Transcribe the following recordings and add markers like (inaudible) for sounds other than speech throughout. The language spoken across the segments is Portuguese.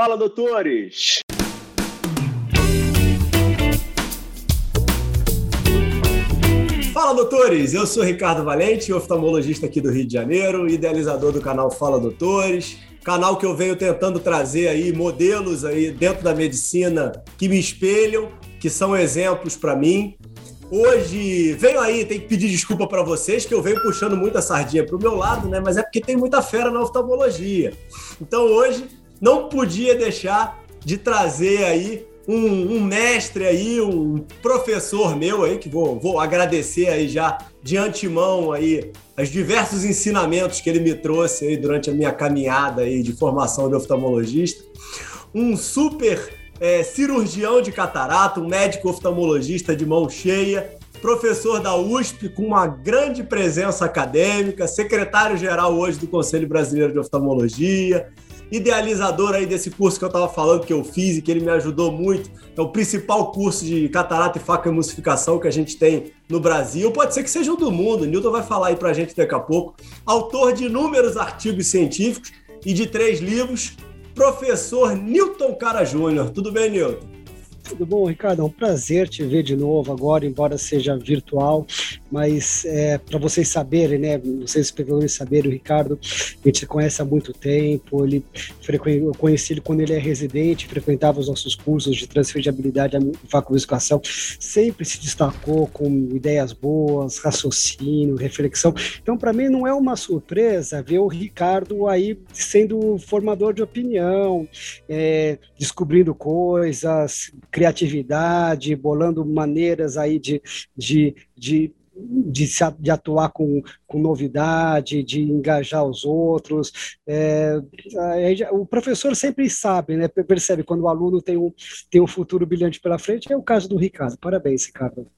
Fala, doutores! Fala, doutores! Eu sou Ricardo Valente, oftalmologista aqui do Rio de Janeiro, idealizador do canal Fala Doutores, canal que eu venho tentando trazer aí modelos aí dentro da medicina que me espelham, que são exemplos para mim. Hoje venho aí, tem que pedir desculpa para vocês que eu venho puxando muita sardinha para o meu lado, né? Mas é porque tem muita fera na oftalmologia. Então hoje não podia deixar de trazer aí um, um, mestre aí, um professor meu aí, que vou, vou agradecer aí já de antemão aí os diversos ensinamentos que ele me trouxe aí durante a minha caminhada aí de formação de oftalmologista. Um super é, cirurgião de catarata, um médico oftalmologista de mão cheia, professor da USP com uma grande presença acadêmica, secretário-geral hoje do Conselho Brasileiro de Oftalmologia, idealizador aí desse curso que eu estava falando que eu fiz e que ele me ajudou muito. É o principal curso de catarata e faca emulsificação que a gente tem no Brasil. Pode ser que seja o do mundo. O Newton vai falar aí para a gente daqui a pouco. Autor de inúmeros artigos científicos e de três livros. Professor Newton Cara Júnior. Tudo bem, Newton? Tudo bom, Ricardo? É um prazer te ver de novo agora, embora seja virtual, mas é, para vocês saberem, né? Vocês espectadores saberem, o Ricardo, a gente conhece há muito tempo, ele, eu conheci ele quando ele é residente, frequentava os nossos cursos de transfer de habilidade e educação, sempre se destacou com ideias boas, raciocínio, reflexão. Então, para mim, não é uma surpresa ver o Ricardo aí sendo formador de opinião, é, descobrindo coisas, criatividade, bolando maneiras aí de, de, de de, de, atuar com, com novidade, de engajar os outros. É, o professor sempre sabe, né, percebe quando o aluno tem um, tem um futuro brilhante pela frente. É o caso do Ricardo. Parabéns, Ricardo.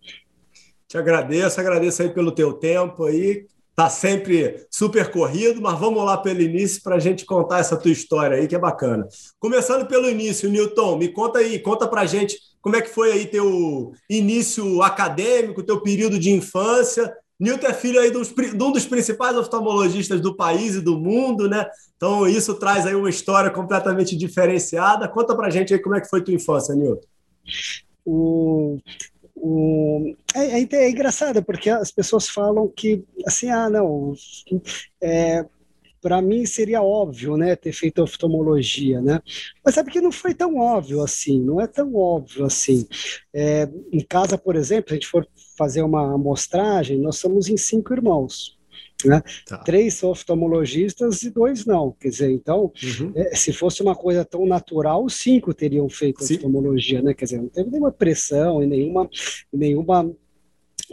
Te agradeço, agradeço aí pelo teu tempo aí. Tá sempre super corrido, mas vamos lá pelo início para a gente contar essa tua história aí, que é bacana. Começando pelo início, Newton, me conta aí, conta para gente como é que foi aí teu início acadêmico, teu período de infância? Newton é filho aí de um dos principais oftalmologistas do país e do mundo, né? Então isso traz aí uma história completamente diferenciada. Conta pra gente aí como é que foi tua infância, Newton. O, o, é, é, é engraçado porque as pessoas falam que assim, ah, não, é, para mim seria óbvio, né, ter feito oftalmologia, né? Mas sabe que não foi tão óbvio assim, não é tão óbvio assim. É, em casa, por exemplo, se a gente for fazer uma amostragem, nós somos em cinco irmãos. Né? Tá. Três oftalmologistas e dois não. Quer dizer, então, uhum. é, se fosse uma coisa tão natural, cinco teriam feito Sim. oftalmologia, né? Quer dizer, não teve nenhuma pressão e nenhuma, nenhuma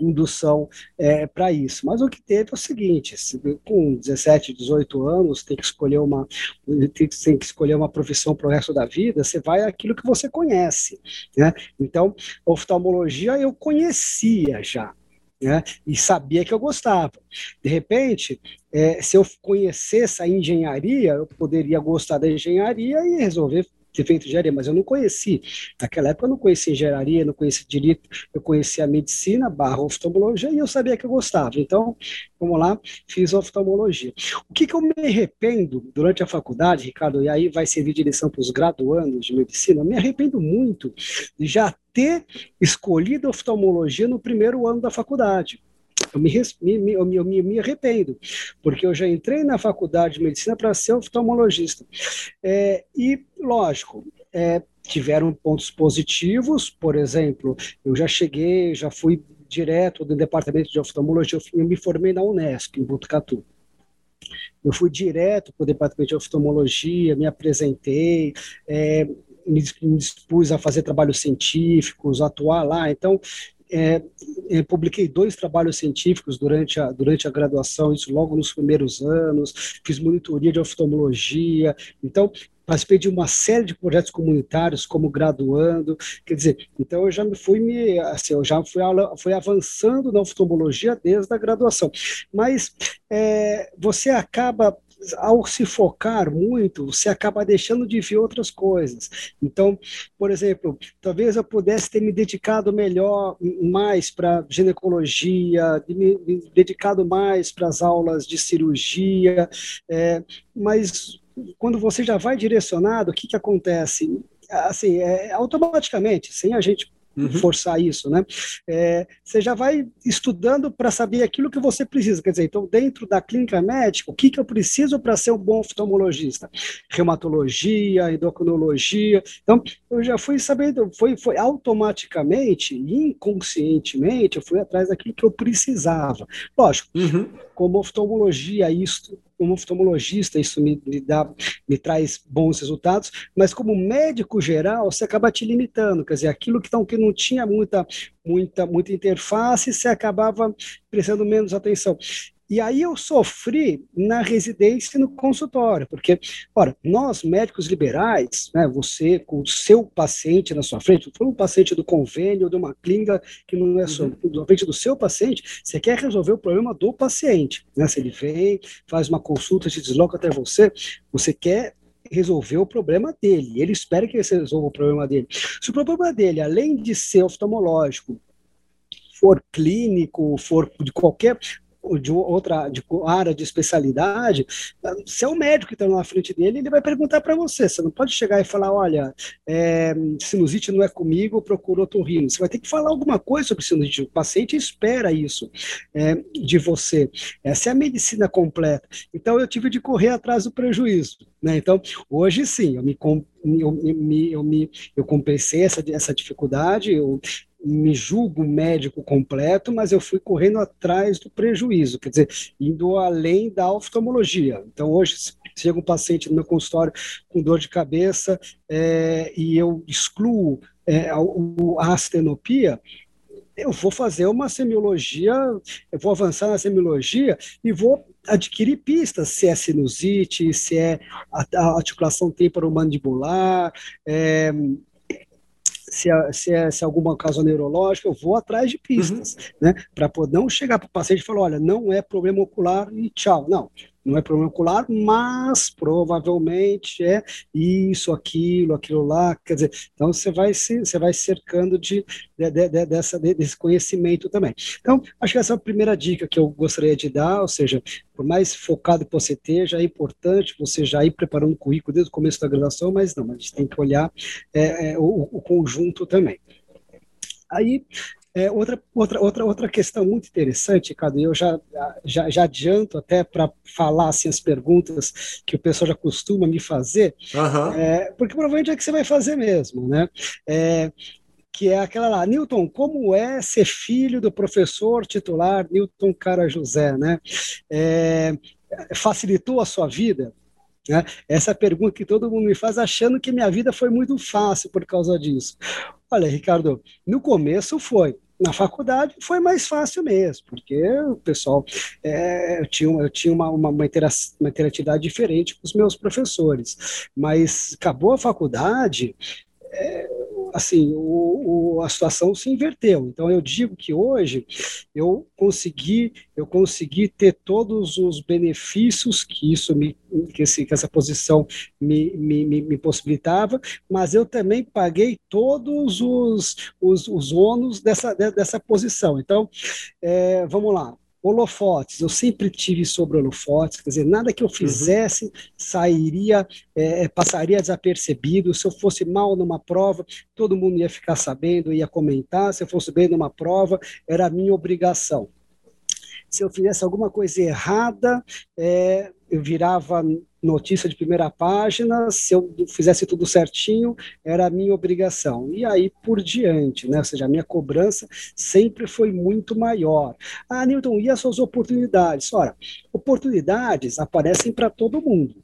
indução é, para isso. Mas o que teve é o seguinte: com 17, 18 anos, tem que escolher uma, tem, tem que escolher uma profissão para o resto da vida, você vai aquilo que você conhece. Né? Então, oftalmologia eu conhecia já. Né? E sabia que eu gostava. De repente, é, se eu conhecesse a engenharia, eu poderia gostar da engenharia e resolver ter feito engenharia, mas eu não conheci. Naquela época eu não conhecia engenharia, não conhecia direito, eu conhecia medicina, barra oftalmologia, e eu sabia que eu gostava. Então, vamos lá, fiz oftalmologia. O que, que eu me arrependo durante a faculdade, Ricardo, e aí vai servir de lição para os graduandos de medicina, eu me arrependo muito de já ter escolhido oftalmologia no primeiro ano da faculdade. Eu me, me, eu me, me, arrependo, porque eu já entrei na faculdade de medicina para ser oftalmologista. É, e, lógico, é, tiveram pontos positivos, por exemplo, eu já cheguei, já fui direto do departamento de oftalmologia, eu me formei na Unesp, em Botucatu. Eu fui direto para o departamento de oftalmologia, me apresentei, é, me dispus a fazer trabalhos científicos, atuar lá. Então, é, é, publiquei dois trabalhos científicos durante a, durante a graduação, isso logo nos primeiros anos, fiz monitoria de oftalmologia, então participei de uma série de projetos comunitários como graduando, quer dizer, então eu já me fui me, assim, eu já fui, fui avançando na oftalmologia desde a graduação, mas é, você acaba ao se focar muito, você acaba deixando de ver outras coisas. Então, por exemplo, talvez eu pudesse ter me dedicado melhor, mais para ginecologia, me dedicado mais para as aulas de cirurgia, é, mas quando você já vai direcionado, o que, que acontece? Assim, é, automaticamente, sem a gente uhum. forçar isso, né? É, você já vai estudando para saber aquilo que você precisa. Quer dizer, então, dentro da clínica médica, o que, que eu preciso para ser um bom oftalmologista? Reumatologia, endocrinologia. Então, eu já fui sabendo, foi, foi automaticamente, inconscientemente, eu fui atrás daquilo que eu precisava. Lógico, uhum. como oftalmologia, isso como oftalmologista, isso me, me, dá, me traz bons resultados, mas como médico geral, você acaba te limitando, quer dizer, aquilo que, então, que não tinha muita, muita, muita interface, você acabava prestando menos atenção. E aí eu sofri na residência e no consultório, porque, ora, nós médicos liberais, né, você com o seu paciente na sua frente, for um paciente do convênio, de uma clínica que não é só, uhum. na frente do seu paciente, você quer resolver o problema do paciente, né? Se ele vem, faz uma consulta, se desloca até você, você quer resolver o problema dele. Ele espera que você resolva o problema dele. Se o problema dele, além de ser oftalmológico, for clínico, for de qualquer de outra de área de especialidade, se é o médico que está na frente dele, ele vai perguntar para você. Você não pode chegar e falar, olha, é, sinusite não é comigo, procura otorrino. Você vai ter que falar alguma coisa sobre sinusite. O paciente espera isso é, de você. Essa é a medicina completa. Então, eu tive de correr atrás do prejuízo. Né? Então, hoje sim, eu me, eu, me, eu, me, eu compensei essa, essa dificuldade, eu, me julgo médico completo, mas eu fui correndo atrás do prejuízo, quer dizer, indo além da oftalmologia. Então, hoje, chega um paciente no meu consultório com dor de cabeça é, e eu excluo é, a, a astenopia, eu vou fazer uma semiologia, eu vou avançar na semiologia e vou adquirir pistas, se é sinusite, se é a, a articulação temporomandibular, é, se é, se é, se é alguma causa neurológica, eu vou atrás de pistas, uhum. né? Para não chegar para o paciente e falar, olha, não é problema ocular e tchau. Não, não é problema ocular, mas provavelmente é isso, aquilo, aquilo lá, quer dizer, então você vai se, você vai cercando de, de, de, dessa, desse conhecimento também. Então, acho que essa é a primeira dica que eu gostaria de dar, ou seja, por mais focado que você esteja, é importante você já ir preparando o currículo desde o começo da graduação, mas não, a gente tem que olhar é, é, o, o conjunto também. Aí, é, outra, outra, outra, outra questão muito interessante, Cadu, eu já, já, já adianto até para falar assim, as perguntas que o pessoal já costuma me fazer, uhum. é, porque provavelmente é que você vai fazer mesmo, né? É, que é aquela lá, Newton, como é ser filho do professor titular Newton Cara José, né? É, facilitou a sua vida? Né? Essa é pergunta que todo mundo me faz, achando que minha vida foi muito fácil por causa disso. Olha, Ricardo, no começo foi na faculdade foi mais fácil mesmo, porque o pessoal é, eu tinha, eu tinha uma, uma, uma, uma interatividade diferente com os meus professores. Mas acabou a faculdade, é, assim, o, o, a situação se inverteu. Então eu digo que hoje eu consegui, eu consegui ter todos os benefícios que isso me, que, esse, que essa posição me, me, me, me, possibilitava, mas eu também paguei todos os, os, os ônus dessa, dessa posição. Então, é, vamos lá holofotes, eu sempre tive sobre holofotes, quer dizer, nada que eu uhum. fizesse uhum. sairia, é, é, passaria desapercebido. Se eu fosse mal numa prova, todo mundo ia ficar sabendo, ia comentar. Se eu fosse bem numa prova, era a minha obrigação. Se eu fizesse alguma coisa errada, é, eu virava notícia de primeira página, se eu fizesse tudo certinho, era a minha obrigação. E aí por diante, né? Ou seja, a minha cobrança sempre foi muito maior. Ah, Newton, e as suas oportunidades? Ora, oportunidades aparecem para todo mundo.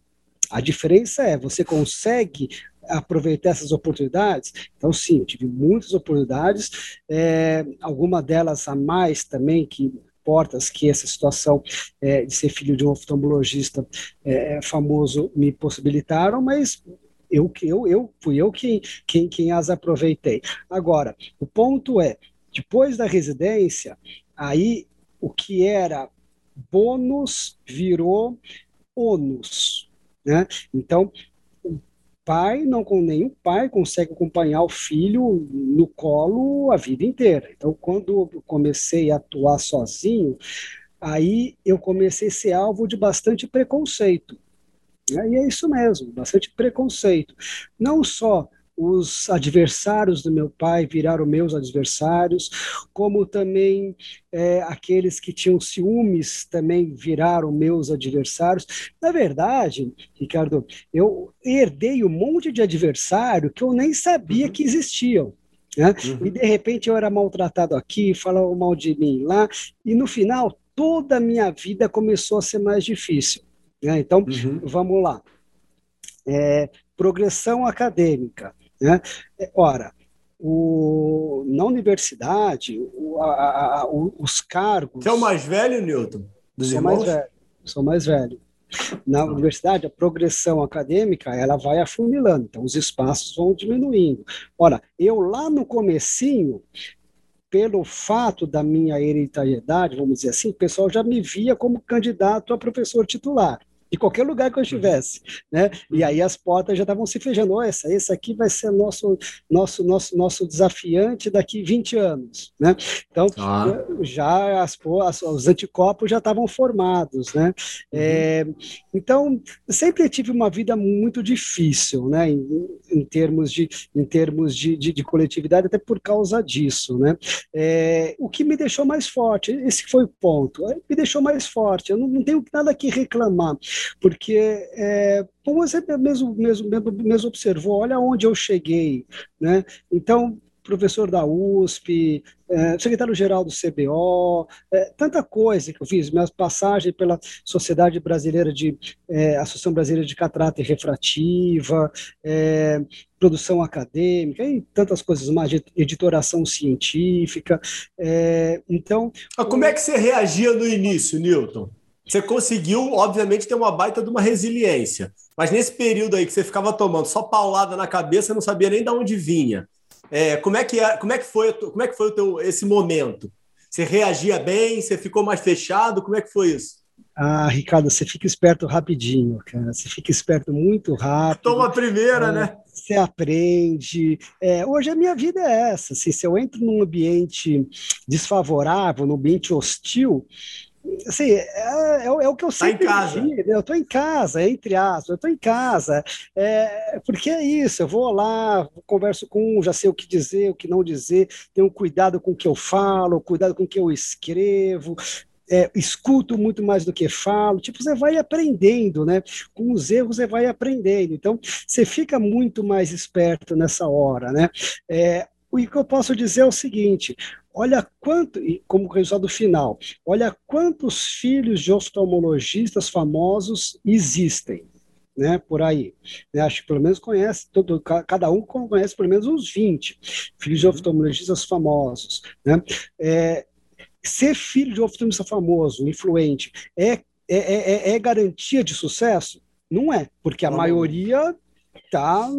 A diferença é, você consegue aproveitar essas oportunidades? Então, sim, eu tive muitas oportunidades, é, alguma delas a mais também, que portas que essa situação é, de ser filho de um oftalmologista é, famoso me possibilitaram, mas eu, eu, eu fui eu quem, quem, quem as aproveitei. Agora, o ponto é, depois da residência, aí o que era bônus virou ônus. Né? Então, pai, não nenhum pai consegue acompanhar o filho no colo a vida inteira. Então, quando eu comecei a atuar sozinho, aí eu comecei a ser alvo de bastante preconceito. Né? E é isso mesmo, bastante preconceito. Não só os adversários do meu pai viraram meus adversários, como também é, aqueles que tinham ciúmes também viraram meus adversários. Na verdade, Ricardo, eu herdei um monte de adversário que eu nem sabia uhum. que existiam. Né? Uhum. E de repente eu era maltratado aqui, falavam mal de mim lá, e no final toda a minha vida começou a ser mais difícil. Né? Então, uhum. vamos lá. É, progressão acadêmica. Né? É, ora, o, na universidade, o, a, a, os cargos. Você é o mais velho, Newton? Dos sou irmãos? mais velho. Sou mais velho. Na universidade, a progressão acadêmica ela vai afunilando, então os espaços vão diminuindo. Ora, eu lá no comecinho, pelo fato da minha hereditariedade, vamos dizer assim, o pessoal já me via como candidato a professor titular de qualquer lugar que eu estivesse, né? E uhum. aí as portas já estavam se fechando. Oh, essa, esse aqui vai ser nosso, nosso, nosso, nosso desafiante daqui 20 anos, né? Então, ah. já as, as, os anticorpos já estavam formados, né? Uhum. É, então, sempre tive uma vida muito difícil, né? Em, em termos, de, em termos de, de, de, coletividade, até por causa disso, né? É, o que me deixou mais forte, esse foi o ponto, me deixou mais forte. Eu não, não tenho nada que reclamar porque, é, como você mesmo, mesmo, mesmo, mesmo observou, olha onde eu cheguei, né? Então, professor da USP, é, secretário-geral do CBO, é, tanta coisa que eu fiz, minha passagem pela Sociedade Brasileira de, é, Associação Brasileira de Catarata e Refrativa, é, produção acadêmica e tantas coisas mais, editoração científica, é, então... Ah, como é que você reagia no início, Newton? Você conseguiu, obviamente, ter uma baita de uma resiliência. Mas nesse período aí que você ficava tomando só paulada na cabeça, não sabia nem de onde vinha. É, como, é que é, como é que foi, como é que foi o teu, esse momento? Você reagia bem? Você ficou mais fechado? Como é que foi isso? Ah, Ricardo, você fica esperto rapidinho, cara. Você fica esperto muito rápido. Toma a primeira, é, né? Você aprende. É, hoje a minha vida é essa. Assim, se eu entro num ambiente desfavorável, num ambiente hostil, assim, é, é, é, o que eu sempre tá em casa. Né? eu estou em casa, entre aspas, eu estou em casa, é, porque é isso, eu vou lá, converso com um, já sei o que dizer, o que não dizer, tenho cuidado com o que eu falo, cuidado com o que eu escrevo, é, escuto muito mais do que falo, tipo, você vai aprendendo, né? Com os erros você vai aprendendo, então você fica muito mais esperto nessa hora, né? É, o que eu posso dizer é o seguinte: olha quanto, como resultado final, olha quantos filhos de oftalmologistas famosos existem. Né, por aí. Né, acho que pelo menos conhece, todo, cada um conhece pelo menos uns 20 filhos de uhum. oftalmologistas famosos. Né? É, ser filho de oftalmologista famoso, influente, é, é, é, é, garantia de sucesso? Não é, porque a maioria tá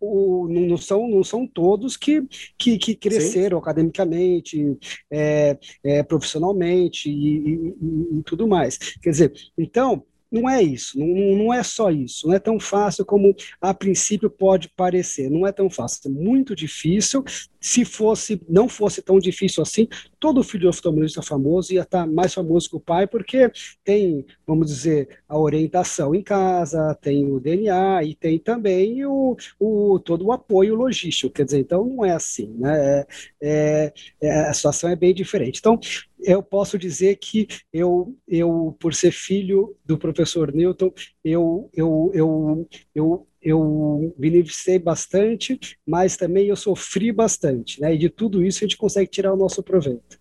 o, não, são, não são todos que, que, que cresceram Sim. academicamente, é, é, profissionalmente e, e, e, tudo mais. Quer dizer, então, não é isso, não, não é só isso, não é tão fácil como a princípio pode parecer, não é tão fácil, é muito difícil. Se fosse, não fosse tão difícil assim, todo filho oftalmologista famoso ia estar mais famoso que o pai, porque tem, vamos dizer, a orientação em casa, tem o DNA e tem também o, o todo o apoio logístico. Quer dizer, então não é assim, né? É, é, é a situação é bem diferente. Então, eu posso dizer que eu, eu por ser filho do professor Newton, eu, eu, eu, eu, eu beneficiei bastante, mas também eu sofri bastante, né? E de tudo isso a gente consegue tirar o nosso proveito.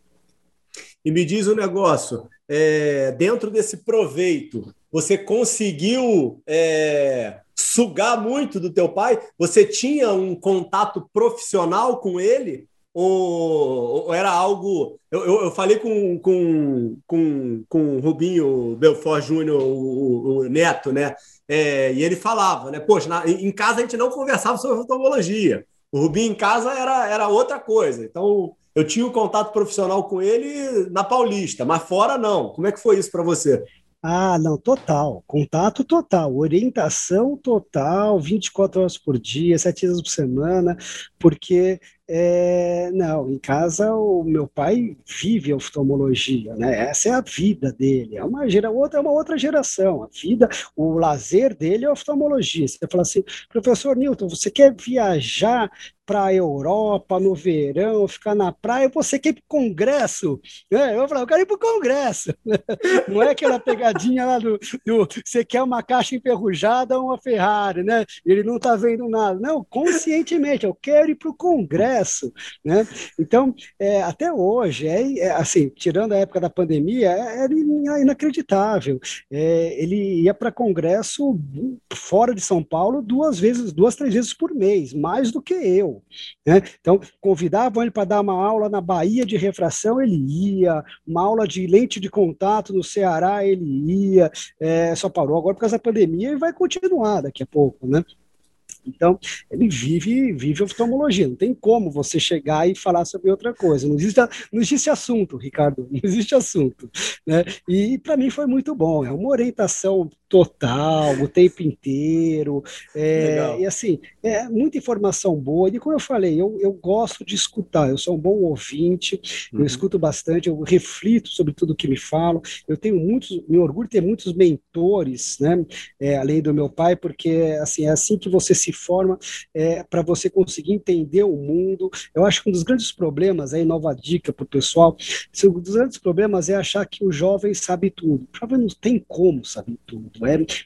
E me diz um negócio, é, dentro desse proveito, você conseguiu é, sugar muito do teu pai? Você tinha um contato profissional com ele? Ou, ou era algo. Eu, eu, eu, falei com, com, com, com o Rubinho Belfort Júnior, o, o, neto, né? É, e ele falava, né? Poxa, na, em casa a gente não conversava sobre oftalmologia. O Rubinho em casa era, era outra coisa. Então, eu tinha o um contato profissional com ele na Paulista, mas fora não. Como é que foi isso para você? Ah, não, total. Contato total, orientação total, 24 horas por dia, 7 dias por semana, porque é, não, em casa o meu pai vive oftalmologia, né? Essa é a vida dele. É uma gera, outra é uma outra geração. A vida, o lazer dele é oftalmologia. Você fala assim, professor Newton, você quer viajar para a Europa no verão, ficar na praia, você quer ir para o Congresso? É, eu falo, eu quero ir para o Congresso. (laughs) Não é aquela pegadinha lá do, do, você quer uma caixa enferrujada ou uma Ferrari, né? Ele não está vendo nada. Não, conscientemente, eu quero ir para o Congresso. Né? Então, é, até hoje, é, é, assim, tirando a época da pandemia, é, é inacreditável. É, ele ia para Congresso fora de São Paulo duas vezes, duas, três vezes por mês, mais do que eu. Né? Então, convidavam ele para dar uma aula na Bahia de refração, ele ia, uma aula de lente de contato no Ceará, ele ia, é, só parou agora por causa da pandemia e vai continuar daqui a pouco, né? Então, ele vive, vive oftalmologia. Não tem como você chegar e falar sobre outra coisa. Não existe, não existe assunto, Ricardo. Não existe assunto. Né? E para mim foi muito bom. É uma orientação total, o tempo inteiro. É, e assim, é muita informação boa. E como eu falei, eu, eu gosto de escutar, eu sou um bom ouvinte, uhum. eu escuto bastante, eu reflito sobre tudo que me falam. Eu tenho muitos, me orgulho de ter muitos mentores, né? É, além do meu pai, porque assim, é assim que você se forma é, para você conseguir entender o mundo. Eu acho que um dos grandes problemas, aí, nova dica para o pessoal, um dos grandes problemas é achar que o jovem sabe tudo. O jovem não tem como saber tudo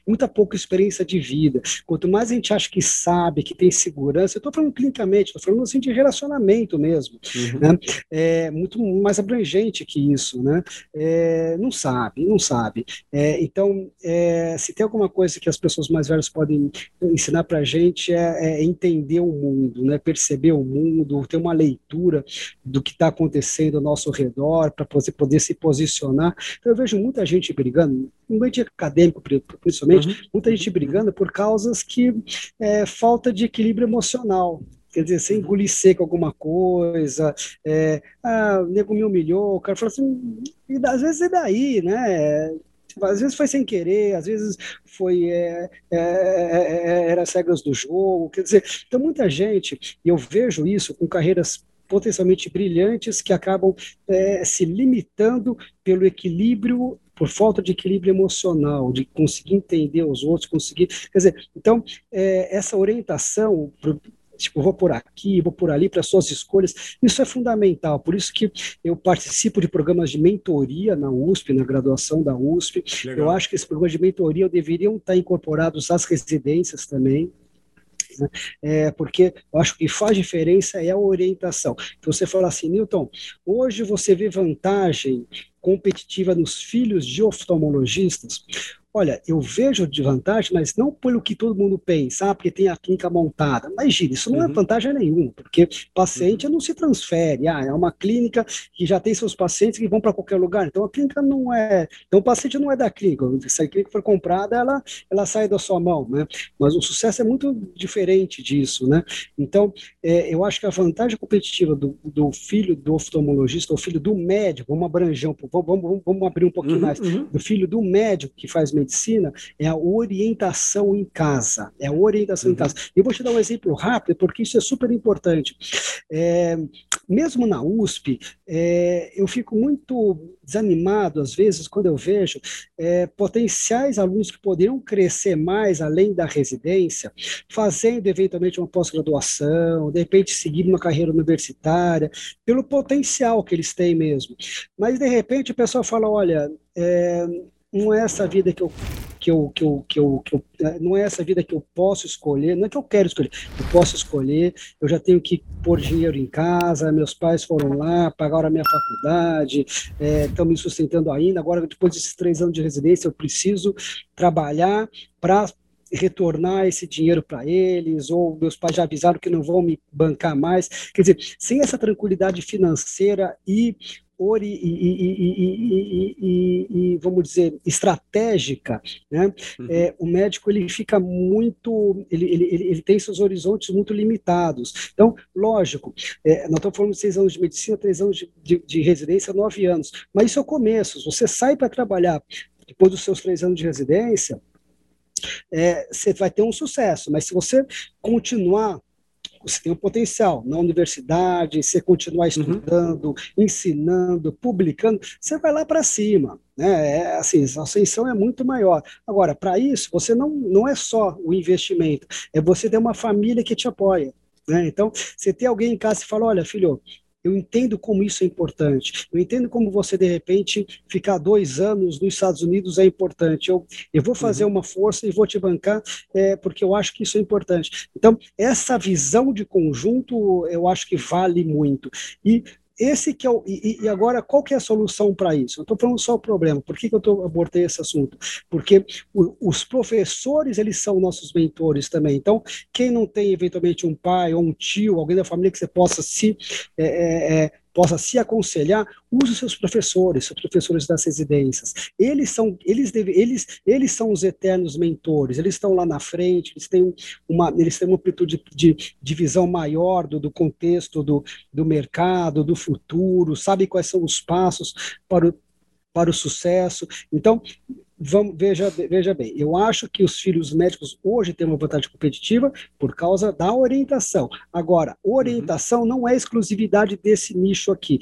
muita pouca experiência de vida. Quanto mais a gente acha que sabe, que tem segurança, eu estou falando clinicamente, estou falando assim de relacionamento mesmo, uhum. né? é muito mais abrangente que isso, né? É, não sabe, não sabe. É, então, é, se tem alguma coisa que as pessoas mais velhas podem ensinar para a gente é, é, entender o mundo, né? Perceber o mundo, ter uma leitura do que está acontecendo ao nosso redor para você poder se posicionar. Então, eu vejo muita gente brigando, um ambiente acadêmico principalmente, uhum. muita gente brigando por causas que é, falta de equilíbrio emocional. Quer dizer, uhum. engolir seco alguma coisa, é, ah, o nego me humilhou, o cara falou assim, e às vezes é daí, né? às vezes foi sem querer, às vezes foi é, é, é, é era as regras do jogo, quer dizer, então muita gente, e eu vejo isso com carreiras potencialmente brilhantes que acabam é, se limitando pelo equilíbrio por falta de equilíbrio emocional, de conseguir entender os outros, conseguir. Quer dizer, então, é, essa orientação. Pro, tipo, vou por aqui, vou por ali para suas escolhas. Isso é fundamental. Por isso que eu participo de programas de mentoria na USP, na graduação da USP. Legal. Eu acho que esses programas de mentoria deveriam estar incorporados às residências também. Né? É, porque eu acho que faz diferença é a orientação. Então você fala assim, Newton, hoje você vê vantagem competitiva nos filhos de oftalmologistas, Olha, eu vejo de vantagem, mas não pelo que todo mundo pensa, ah, porque tem a clínica montada. Imagina, isso não é uhum. é vantagem nenhuma, porque paciente uhum. não se transfere. Ah, é uma clínica que já tem seus pacientes que vão para qualquer lugar. Então a clínica não é. Então o paciente não é da clínica. Se a clínica for comprada, ela, ela sai da sua mão, né? Mas o sucesso é muito diferente disso, né? Então, é, eu acho que a vantagem competitiva do, do filho do oftalmologista, ou filho do médico, vamos abranger um pouco, vamos, vamos, vamos abrir um pouquinho uhum, mais, uhum. do filho do médico que faz medicina medicina é a orientação em casa. É a orientação uhum. em casa. Eu vou te dar um exemplo rápido, porque isso é super importante. É, mesmo na USP, é, eu fico muito desanimado, às vezes, quando eu vejo é, potenciais alunos que poderiam crescer mais além da residência, fazendo eventualmente uma pós-graduação, de repente seguir uma carreira universitária, pelo potencial que eles têm mesmo. Mas, de repente, o pessoal fala: olha, é, não é essa vida que eu que eu, que eu, que eu, que eu, não é essa vida que eu posso escolher, não é que eu quero escolher, eu posso escolher, eu já tenho que pôr dinheiro em casa, meus pais foram lá, pagaram a minha faculdade, estão é, me sustentando ainda, agora depois desses três anos de residência eu preciso trabalhar para retornar esse dinheiro para eles, ou meus pais já avisaram que não vão me bancar mais. Quer dizer, sem essa tranquilidade financeira e e, e, e, e, vamos dizer estratégica, né? Uhum. É, o médico ele fica muito, ele, ele, ele, tem seus horizontes muito limitados. Então, lógico, é, nós estamos falando de seis anos de medicina, três anos de, de, de residência, nove anos. Mas isso é o começo. Você sai para trabalhar depois dos seus três anos de residência, é, você vai ter um sucesso. Mas se você continuar você tem um potencial na universidade, você continuar uhum. estudando, uhum. ensinando, publicando, você vai lá para cima. Né? É, assim, a ascensão é muito maior. Agora, para isso, você não, não é só o investimento, é você ter uma família que te apoia. Né? Então, você tem alguém em casa e fala: olha, filho, eu entendo como isso é importante. Eu entendo como você, de repente, ficar dois anos nos Estados Unidos é importante. Eu, eu vou fazer uhum. uma força e vou te bancar, é, porque eu acho que isso é importante. Então, essa visão de conjunto, eu acho que vale muito. E esse que é o, e, e, agora, qual que é a solução para isso? Eu estou falando só o problema. Por que, que eu tô, abordei esse assunto? Porque o, os professores, eles são nossos mentores também. Então, quem não tem, eventualmente, um pai ou um tio, alguém da família que você possa se é, é, é possa se aconselhar, use os seus professores, os professores das residências. Eles são, eles, deve, eles, eles são os eternos mentores, eles estão lá na frente, eles têm uma, eles têm uma amplitude de, de visão maior do, do contexto do, do mercado, do futuro, sabem quais são os passos para o, para o sucesso. Então, vamos, veja, veja bem, eu acho que os filhos médicos hoje têm uma vantagem competitiva por causa da orientação. Agora, orientação uhum. não é exclusividade desse nicho aqui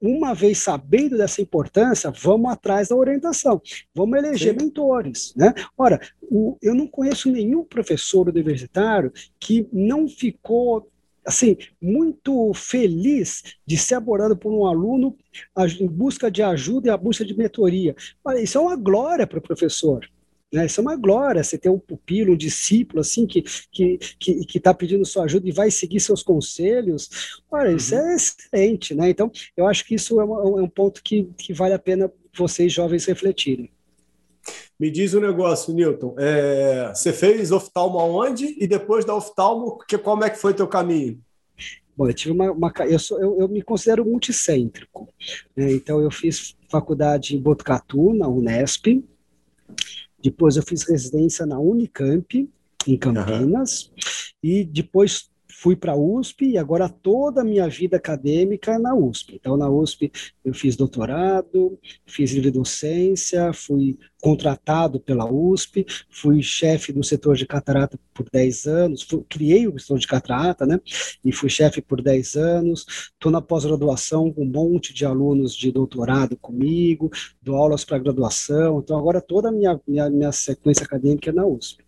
uma vez sabendo dessa importância, vamos atrás da orientação, vamos eleger Sim. mentores, né? Ora, o, eu não conheço nenhum professor universitário que não ficou assim, muito feliz de ser abordado por um aluno em busca de ajuda e a busca de mentoria. Isso é uma glória para o professor. Né? Isso é uma glória, você ter um pupilo, um discípulo, assim, que está que, que, que tá pedindo sua ajuda e vai seguir seus conselhos. Olha, isso uhum. é excelente, né? Então, eu acho que isso é, uma, é um ponto que, que vale a pena vocês jovens refletirem. Me diz um negócio, Newton. É, você fez oftalmo aonde? E depois da oftalmo, que, como é que foi teu caminho? Bom, eu tive uma, uma eu, sou, eu, eu, me considero multicêntrico. Né? Então, eu fiz faculdade em Botucatu, na Unesp. Depois, eu fiz residência na Unicamp, em Campinas. Uhum. E depois fui para a USP e agora toda a minha vida acadêmica é na USP. Então, na USP eu fiz doutorado, fiz livre docência, fui contratado pela USP, fui chefe do setor de catarata por 10 anos, fui, criei o setor de catarata, né, e fui chefe por 10 anos, estou na pós-graduação com um monte de alunos de doutorado comigo, dou aulas para graduação, então agora toda a minha, minha, minha sequência acadêmica é na USP.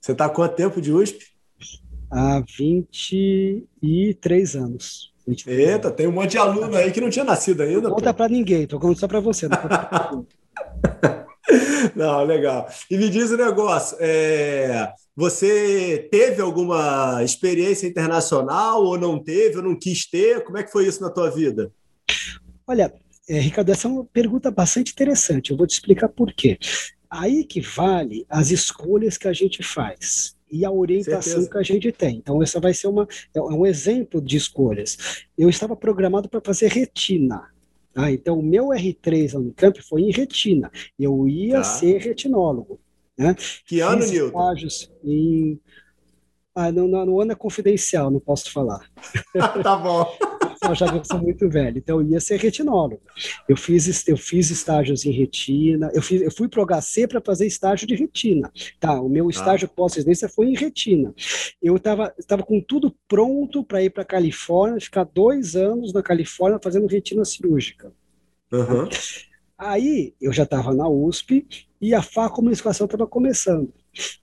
Você está há quanto tempo de USP? Há 23 anos. 23 Eita, anos. tem um monte de aluno aí que não tinha nascido ainda. Não conta para ninguém, tô contando só para você. Não, (laughs) não, legal. E me diz o um negócio, é, você teve alguma experiência internacional ou não teve, ou não quis ter? Como é que foi isso na tua vida? Olha, é, Ricardo, essa é uma pergunta bastante interessante. Eu vou te explicar por quê. Aí que vale as escolhas que a gente faz e a orientação Certeza. que a gente tem. Então, essa vai ser uma, é um exemplo de escolhas. Eu estava programado para fazer retina. Tá? Então, o meu R3 na Unicamp foi em retina. Eu ia tá. ser retinólogo. Né? Que ano, Fiz Nilton? Estágios em... Ah, no, no ano é confidencial, não posso falar. (laughs) tá bom eu já que eu sou muito velho, então eu ia ser retinólogo. Eu fiz, eu fiz estágios em retina, eu, fiz, eu fui para o HC para fazer estágio de retina. Tá, o meu ah. estágio pós-residência foi em retina. Eu estava tava com tudo pronto para ir para a Califórnia, ficar dois anos na Califórnia fazendo retina cirúrgica. Uhum. Aí eu já estava na USP e a Comunicação estava começando.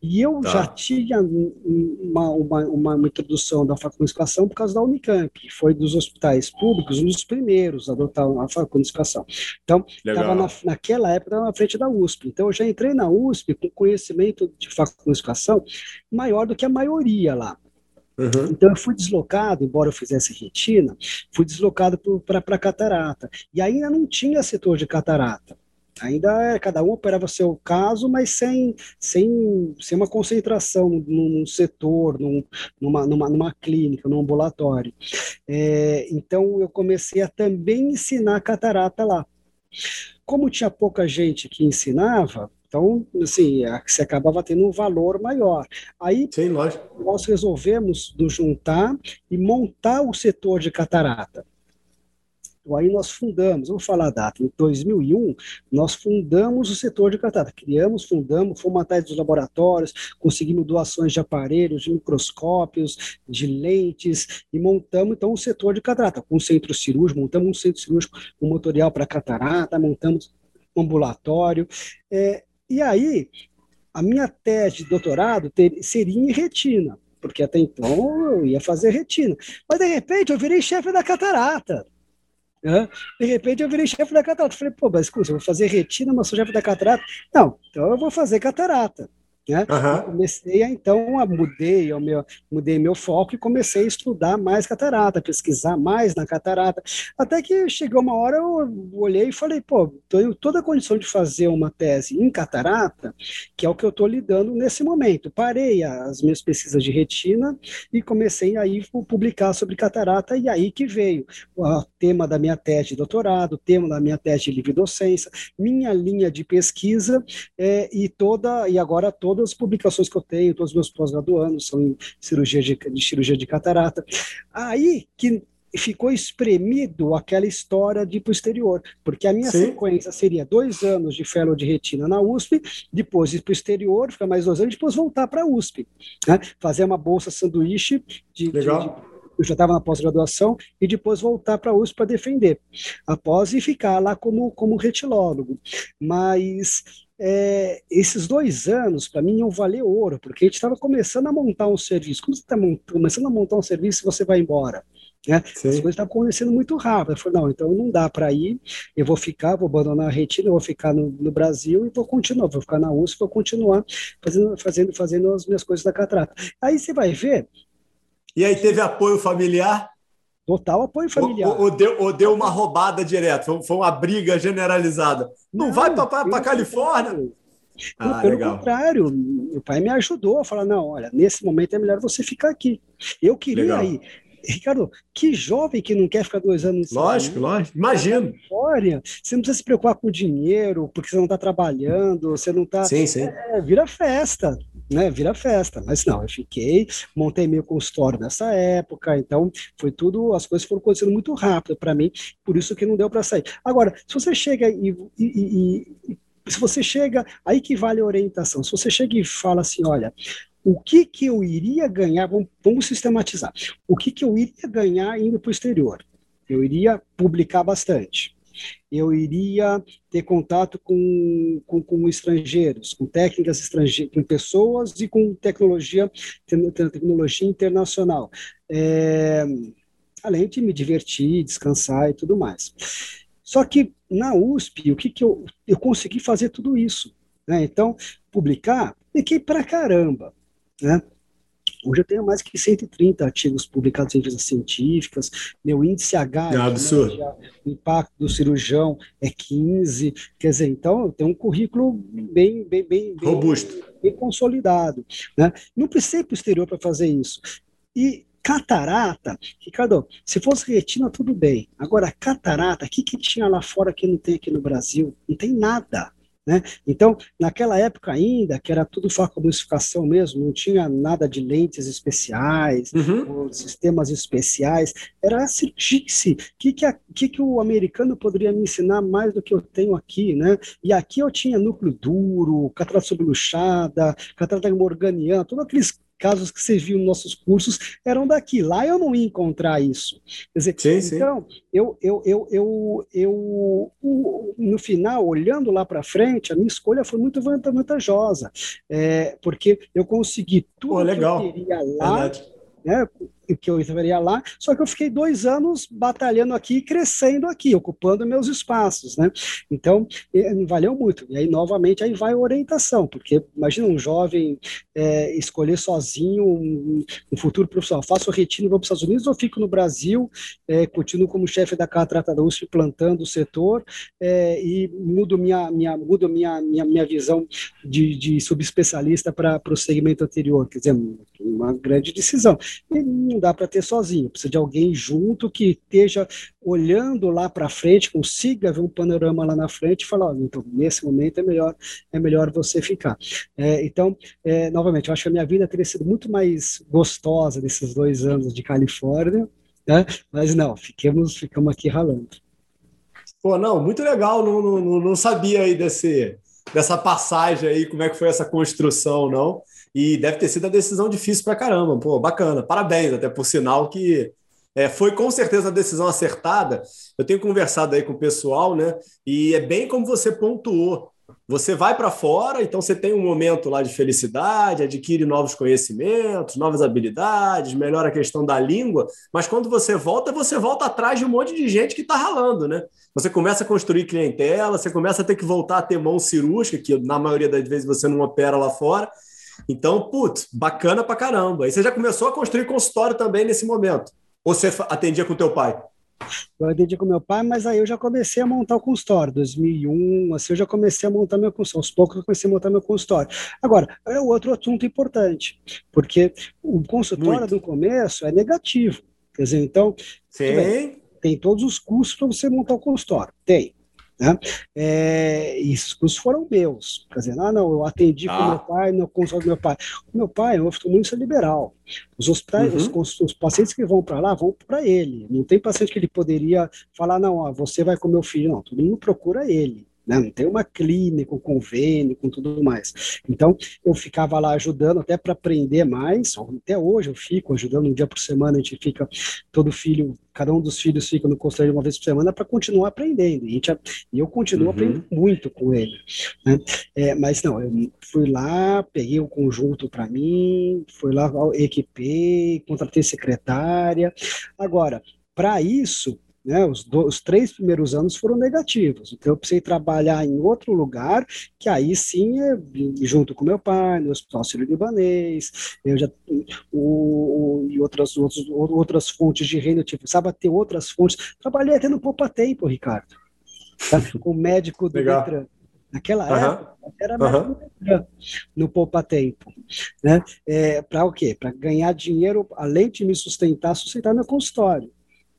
E eu tá. já tinha uma, uma, uma, introdução da faculdade por causa da Unicamp, que foi dos hospitais públicos um dos primeiros a adotar a faculdade Então, estava na, naquela época na frente da USP. Então, eu já entrei na USP com conhecimento de faculdade maior do que a maioria lá. Uhum. Então eu fui deslocado, embora eu fizesse retina, fui deslocado para catarata. E ainda não tinha setor de catarata. Ainda é, cada um operava seu caso, mas sem, sem, sem uma concentração num, num setor, num, numa, numa, numa clínica, num ambulatório. É, então eu comecei a também ensinar catarata lá. Como tinha pouca gente que ensinava, então, assim, você acabava tendo um valor maior. Aí, Sim, nós resolvemos nos juntar e montar o setor de catarata. Aí nós fundamos, vou falar a data, em 2001, nós fundamos o setor de catarata, criamos, fundamos, fomos atrás dos laboratórios, conseguimos doações de aparelhos, de microscópios, de lentes, e montamos então o setor de catarata, com um centro cirúrgico, montamos um centro cirúrgico com motorial para catarata, montamos um ambulatório, é, e aí a minha tese de doutorado ter, seria em retina, porque até então eu ia fazer retina. Mas de repente eu virei chefe da catarata. Né? De repente eu virei chefe da catarata. Falei, pô, mas escuta, eu vou fazer retina, mas sou chefe da catarata. Não, então eu vou fazer catarata. Né? Uhum. comecei a, então, a mudei, o meu, mudei meu foco e comecei a estudar mais catarata, pesquisar mais na catarata, até que chegou uma hora eu olhei e falei, pô, tenho toda a condição de fazer uma tese em catarata, que é o que eu estou lidando nesse momento. Parei as minhas pesquisas de retina e comecei aí a publicar sobre catarata, e aí que veio o tema da minha tese de doutorado, o tema da minha tese de livre docência, minha linha de pesquisa é, e toda, e agora toda todas as publicações que eu tenho, todos os meus pós-graduandos são em cirurgia de, de cirurgia de catarata. Aí que ficou espremido aquela história de posterior, porque a minha Sim. sequência seria dois anos de fellow de retina na USP, depois ir para o exterior, ficar mais dois anos, depois voltar para a USP, né? fazer uma bolsa sanduíche de, Legal. de, de eu já estava na pós-graduação, e depois voltar para a USP para defender, após e ficar lá como, como retilólogo. Mas é, esses dois anos, para mim, iam valer ouro, porque a gente estava começando a montar um serviço. Como você está começando a montar um serviço e você vai embora? Né? As coisas estavam acontecendo muito rápido. Eu falei, não, então não dá para ir, eu vou ficar, vou abandonar a retina, eu vou ficar no, no, Brasil e vou continuar, vou ficar na USP, vou continuar fazendo, fazendo, fazendo as minhas coisas da catrata. Aí você vai ver. E aí teve apoio familiar? Total apoio familiar. Ou, ou, deu, ou deu uma roubada direto, foi, uma briga generalizada. Não, não vai para Califórnia? Ah, pelo legal. contrário, meu pai me ajudou a falar: não, olha, nesse momento é melhor você ficar aqui. Eu queria legal. ir. Ricardo, que jovem que não quer ficar dois anos. Lógico, lógico, imagino. Olha, você não precisa se preocupar com o dinheiro, porque você não está trabalhando, você não está. Sim, sim. É, vira festa né, vira festa. Mas não, eu fiquei, montei meu consultório nessa época, então foi tudo, as coisas foram acontecendo muito rápido para mim, por isso que não deu para sair. Agora, se você chega e, e, e, se você chega, aí que vale a orientação. Se você chega e fala assim, olha, o que que eu iria ganhar, vamos, vamos sistematizar, o que que eu iria ganhar indo para o exterior? Eu iria publicar bastante eu iria ter contato com, com, com estrangeiros, com técnicas estrangeiras, com pessoas e com tecnologia, tecnologia internacional. É, além de me divertir, descansar e tudo mais. Só que na USP, o que, que eu, eu consegui fazer tudo isso? Né? Então, publicar, fiquei pra caramba. Né? Hoje eu tenho mais que 130 artigos publicados em revistas científicas, meu índice H, é absurdo. o impacto do cirurgião é 15, quer dizer, então eu tenho um currículo bem, bem, bem, bem robusto, bem consolidado, né? Não precisei para o exterior para fazer isso. E catarata, Ricardo, se fosse retina, tudo bem. Agora, catarata, o que, que tinha lá fora que não tem aqui no Brasil? Não tem nada. Né? Então, naquela época ainda, que era tudo focomusificação mesmo, não tinha nada de lentes especiais, uhum. sistemas especiais, era a cirurgice. O que, que, que, que o americano poderia me ensinar mais do que eu tenho aqui? Né? E aqui eu tinha núcleo duro, catarata subluxada, catarata morganiana, todos aqueles casos que você viu nos nossos cursos eram daqui. Lá eu não ia encontrar isso. Quer dizer, sim, então, sim. Eu, eu, eu, eu, eu, no final, olhando lá para frente, a minha escolha foi muito vantajosa, é, porque eu consegui tudo Pô, que eu queria lá. Verdade. Né, que eu estaria lá, só que eu fiquei dois anos batalhando aqui, crescendo aqui, ocupando meus espaços, né? Então, valeu muito. E aí, novamente, aí vai orientação, porque imagina um jovem é, escolher sozinho um, um, futuro profissional. Faço retiro e vou para os Estados Unidos ou fico no Brasil, é, continuo como chefe da Catrata da USP, plantando o setor é, e mudo minha, minha, mudo minha, minha, minha visão de, de subespecialista para o segmento anterior. Quer dizer, uma grande decisão. E não dá para ter sozinho, precisa de alguém junto que esteja olhando lá para frente, consiga ver um panorama lá na frente e falar, oh, então, nesse momento é melhor, é melhor você ficar. É, então, é, novamente, eu acho que a minha vida teria sido muito mais gostosa nesses dois anos de Califórnia, né? mas não, ficamos, ficamos aqui ralando. Pô, não, muito legal, não, não, não sabia aí desse, dessa passagem aí, como é que foi essa construção, não. E deve ter sido a decisão difícil para caramba. Pô, bacana. Parabéns, até por sinal que é, foi com certeza a decisão acertada. Eu tenho conversado aí com o pessoal, né? E é bem como você pontuou. Você vai para fora, então você tem um momento lá de felicidade, adquire novos conhecimentos, novas habilidades, melhora a questão da língua, mas quando você volta, você volta atrás de um monte de gente que está ralando, né? Você começa a construir clientela, você começa a ter que voltar a ter mão cirúrgica, que na maioria das vezes você não opera lá fora. Então, putz, bacana pra caramba. E você já começou a construir consultório também nesse momento? Ou você atendia com teu pai? Eu atendi com meu pai, mas aí eu já comecei a montar o consultório, 2001, assim, eu já comecei a montar meu consultório, aos poucos eu comecei a montar meu consultório. Agora, é outro assunto importante, porque o consultório Muito. do começo é negativo, quer dizer, então, Sim. tem todos os custos para você montar o consultório, tem, né? É, esses foram meus. Quer dizer, ah, não, eu atendi ah. com meu pai, não consultório do meu pai. O meu pai é um oftalmologista liberal. Os hospitais, uhum. os, os, pacientes que vão para lá vão para ele. Não tem paciente que ele poderia falar, não, ó, você vai com meu filho. Não, todo mundo procura ele né? não tem uma clínica, um convênio, com tudo mais. Então, eu ficava lá ajudando até para aprender mais, até hoje eu fico ajudando um dia por semana, a gente fica, todo filho, cada um dos filhos fica no conselho uma vez por semana para continuar aprendendo, e, e eu continuo uhum. aprendendo muito com ele. Né? É, mas não, eu fui lá, peguei o conjunto para mim, fui lá, equipei, contratei secretária. Agora, para isso, né, os, do, os, três primeiros anos foram negativos, então eu precisei trabalhar em outro lugar, que aí sim, é, junto com meu pai, no Hospital Sírio-Libanês, eu já, o, o, e outras, outros, outras fontes de renda, tipo, precisava ter outras fontes, trabalhei até no Poupa Tempo, Ricardo, tá? (laughs) o médico do Legal. Detran, naquela uhum. época, era uhum. Detran, no Poupa Tempo, né, é, para o quê? Para ganhar dinheiro, além de me sustentar, sustentar meu consultório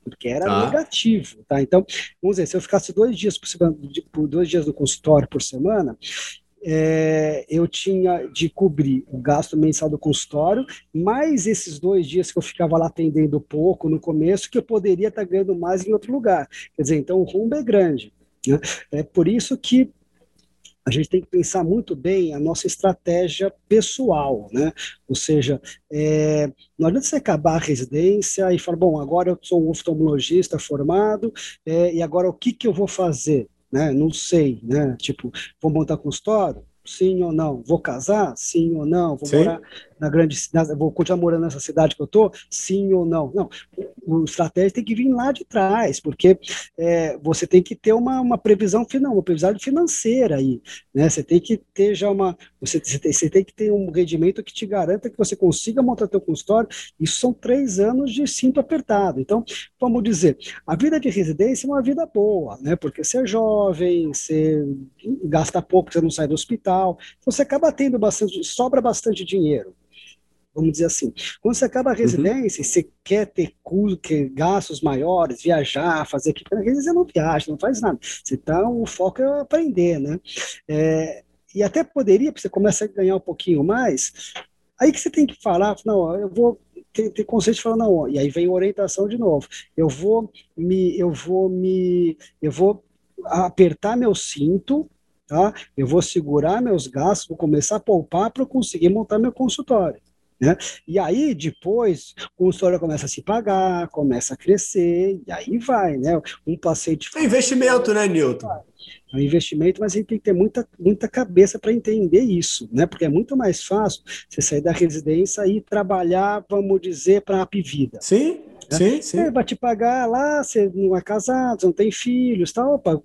porque era tá. negativo, tá? Então, vamos dizer, se eu ficasse dois dias por semana, dois dias no consultório por semana, é, eu tinha de cobrir o gasto mensal do consultório, mais esses dois dias que eu ficava lá atendendo pouco no começo, que eu poderia estar ganhando mais em outro lugar. Quer dizer, então o rumo é grande. Né? É por isso que a gente tem que pensar muito bem a nossa estratégia pessoal, né? Ou seja, é, não adianta você acabar a residência e falar, bom, agora eu sou um oftalmologista formado, é, e agora o que, que eu vou fazer? Né? Não sei, né? Tipo, vou montar consultório? Sim ou não? Vou casar? Sim ou não? Vou Sim. morar na grande cidade, vou continuar morando nessa cidade que eu tô? Sim ou não? Não, o, estratégia tem que vir lá de trás, porque é, você tem que ter uma, uma previsão final, uma previsão financeira aí, né? Você tem que ter já uma, você, você, tem, você tem que ter um rendimento que te garanta que você consiga montar teu consultório. Isso são três anos de cinto apertado. Então, vamos dizer, a vida de residência é uma vida boa, né? Porque você é jovem, você gasta pouco, você não sai do hospital, então você acaba tendo bastante, sobra bastante dinheiro vamos dizer assim. Quando você acaba a uhum. residência, uhum. você quer ter que, gastos maiores, viajar, fazer aquilo, na residência não viaja, não faz nada. Você tá, o foco é aprender, né? É, e até poderia, porque você começa a ganhar um pouquinho mais, aí que você tem que falar, não, eu vou ter, ter conceito de falar, não, e aí vem orientação de novo. Eu vou me, eu vou me, eu vou apertar meu cinto, tá? Eu vou segurar meus gastos, vou começar a poupar para eu conseguir montar meu consultório. Né? E aí, depois, o consultório começa a se pagar, começa a crescer, e aí vai, né? Um paciente. É investimento, né, Newton? É um investimento, mas a gente tem que ter muita, muita cabeça para entender isso, né? Porque é muito mais fácil você sair da residência e trabalhar, vamos dizer, para a Apivida. Sim, né? sim, sim. É, vai te pagar lá, você não é casado, não tem filhos, tal, opa,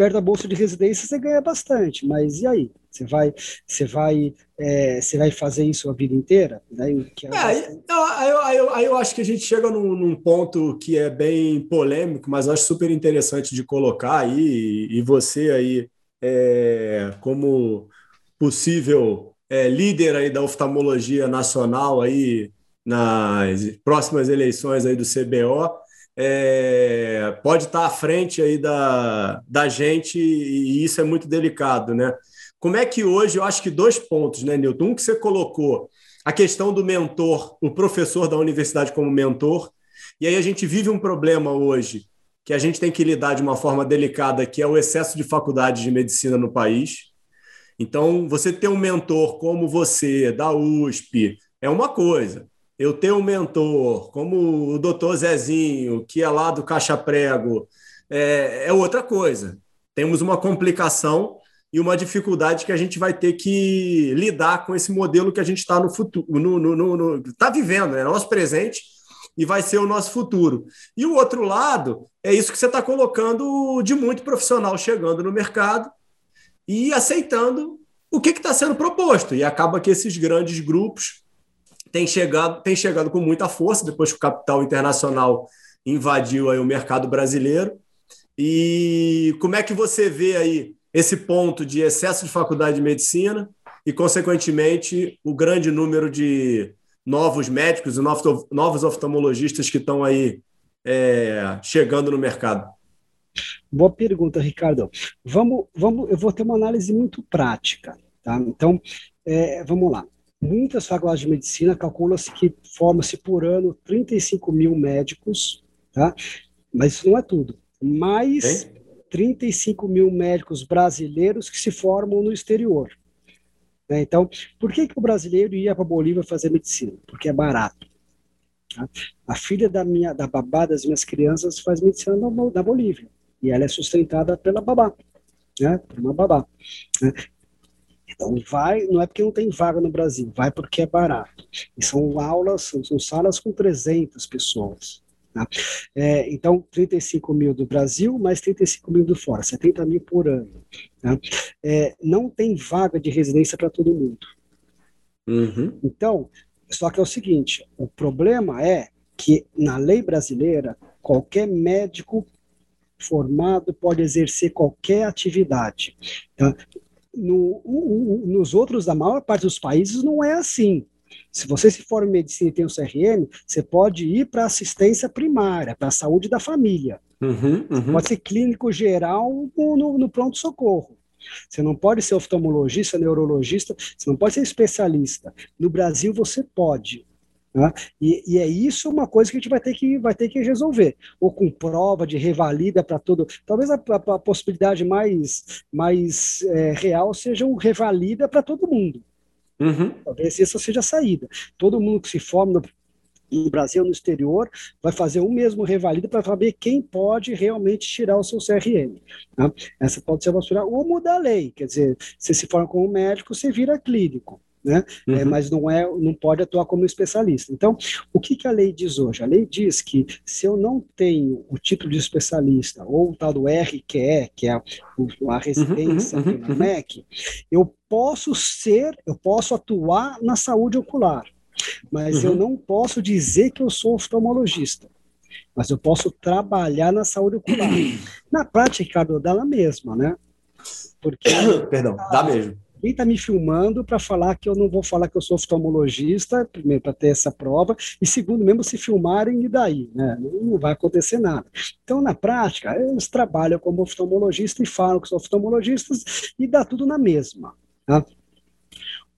perto da bolsa de residência você ganha bastante, mas e aí? Você vai, você vai, é, você vai fazer isso a vida inteira? Né? Que é, aí, eu, eu, aí eu acho que a gente chega num, num, ponto que é bem polêmico, mas acho super interessante de colocar aí, e você aí, é, como possível é, líder aí da oftalmologia nacional aí nas próximas eleições aí do CBO, é, pode estar à frente aí da, da gente e isso é muito delicado, né? Como é que hoje, eu acho que dois pontos, né, Newton? Um que você colocou, a questão do mentor, o professor da universidade como mentor, e aí a gente vive um problema hoje, que a gente tem que lidar de uma forma delicada, que é o excesso de faculdades de medicina no país. Então, você ter um mentor como você, da USP, é uma coisa. Eu ter um mentor como o doutor Zezinho, que é lá do Caixa Prego, é, é outra coisa. Temos uma complicação e uma dificuldade que a gente vai ter que lidar com esse modelo que a gente está no futuro, no, no, no, está vivendo, é nosso presente e vai ser o nosso futuro. E o outro lado é isso que você está colocando de muito profissional chegando no mercado e aceitando o que está sendo proposto. E acaba que esses grandes grupos têm chegado, têm chegado com muita força depois que o capital internacional invadiu aí o mercado brasileiro. E como é que você vê aí esse ponto de excesso de faculdade de medicina e, consequentemente, o grande número de novos médicos e novos oftalmologistas que estão aí é, chegando no mercado? Boa pergunta, Ricardo. Vamos, vamos, eu vou ter uma análise muito prática. Tá? Então, é, vamos lá. Muitas faculdades de medicina calcula-se que forma-se por ano 35 mil médicos, tá? mas isso não é tudo. Mais Hein? 35 mil médicos brasileiros que se formam no exterior. Né? Então, por que, que o brasileiro ia para Bolívia fazer medicina? Porque é barato. Tá? A filha da minha, da babá das minhas crianças faz medicina na, na Bolívia e ela é sustentada pela babá, né? Por uma babá. Né? Então vai, não é porque não tem vaga no Brasil, vai porque é barato. E são aulas, são, são salas com 300 pessoas. Tá? É, então, 35 mil do Brasil, mais 35 mil do fora, 70 mil por ano. Tá? É, não tem vaga de residência para todo mundo. Uhum. Então, só que é o seguinte: o problema é que na lei brasileira, qualquer médico formado pode exercer qualquer atividade. Tá? No, nos outros, da maior parte dos países, não é assim. Se você se forma em medicina e tem o CRM, você pode ir para assistência primária, para a saúde da família. Uhum, uhum. Pode ser clínico geral no, no pronto-socorro. Você não pode ser oftalmologista, neurologista, você não pode ser especialista. No Brasil você pode. Né? E, e, é isso uma coisa que a gente vai ter que, vai ter que resolver. Ou com prova de revalida para todo. Talvez a, a, a, possibilidade mais, mais é, real seja um revalida para todo mundo. Uhum. Talvez essa seja a saída. Todo mundo que se forma no, no Brasil, no exterior, vai fazer o mesmo revalida para saber quem pode realmente tirar o seu CRM. Tá? Essa pode ser uma solução. Ou mudar a lei, quer dizer, você se forma como médico, você vira clínico. Né? É, uhum. É, mas não é, não pode atuar como especialista. Então, o que, que a lei diz hoje? A lei diz que se eu não tenho o título de especialista ou o tal do RQE, que é a, a residência uhum, uhum, na uhum. MEC, eu posso ser, eu posso atuar na saúde ocular, mas eu uhum. não posso dizer que eu sou oftalmologista. Mas eu posso trabalhar na saúde ocular. (clears throat) na prática, Ricardo, dá na mesma, né? Porque. Perdão, dá mesmo quem está me filmando para falar que eu não vou falar que eu sou oftalmologista, primeiro, para ter essa prova, e segundo, mesmo se filmarem, e daí? Né? Não vai acontecer nada. Então, na prática, eles trabalham como oftalmologista e falam que são oftalmologistas e dá tudo na mesma. Tá?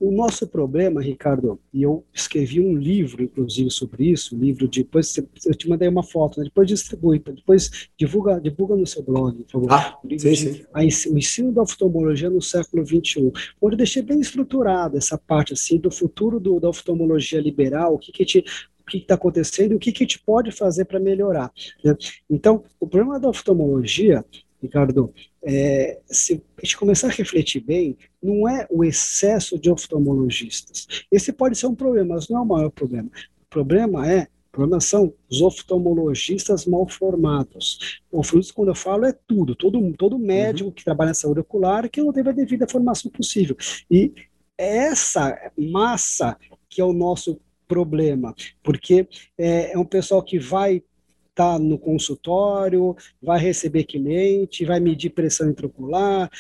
O nosso problema, Ricardo, e eu escrevi um livro, inclusive, sobre isso, um livro de, depois eu te mandei uma foto, né? depois distribui, depois divulga, divulga no seu blog, por favor. Ah, sim, sim. A, o ensino da oftalmologia no século XXI, onde eu deixei bem estruturado essa parte assim do futuro do, da oftalmologia liberal, o que que te, o que está acontecendo e o que, que a gente pode fazer para melhorar. Né? Então, o problema da oftalmologia Ricardo, é, se a gente começar a refletir bem, não é o excesso de oftalmologistas. Esse pode ser um problema, mas não é o maior problema. O problema é o problema são os oftalmologistas mal formados. Oftalmologista, quando eu falo, é tudo. Todo, todo médico uhum. que trabalha na saúde ocular que não teve a devida formação possível. E essa massa que é o nosso problema, porque é, é um pessoal que vai está no consultório, vai receber cliente, vai medir pressão intraocular,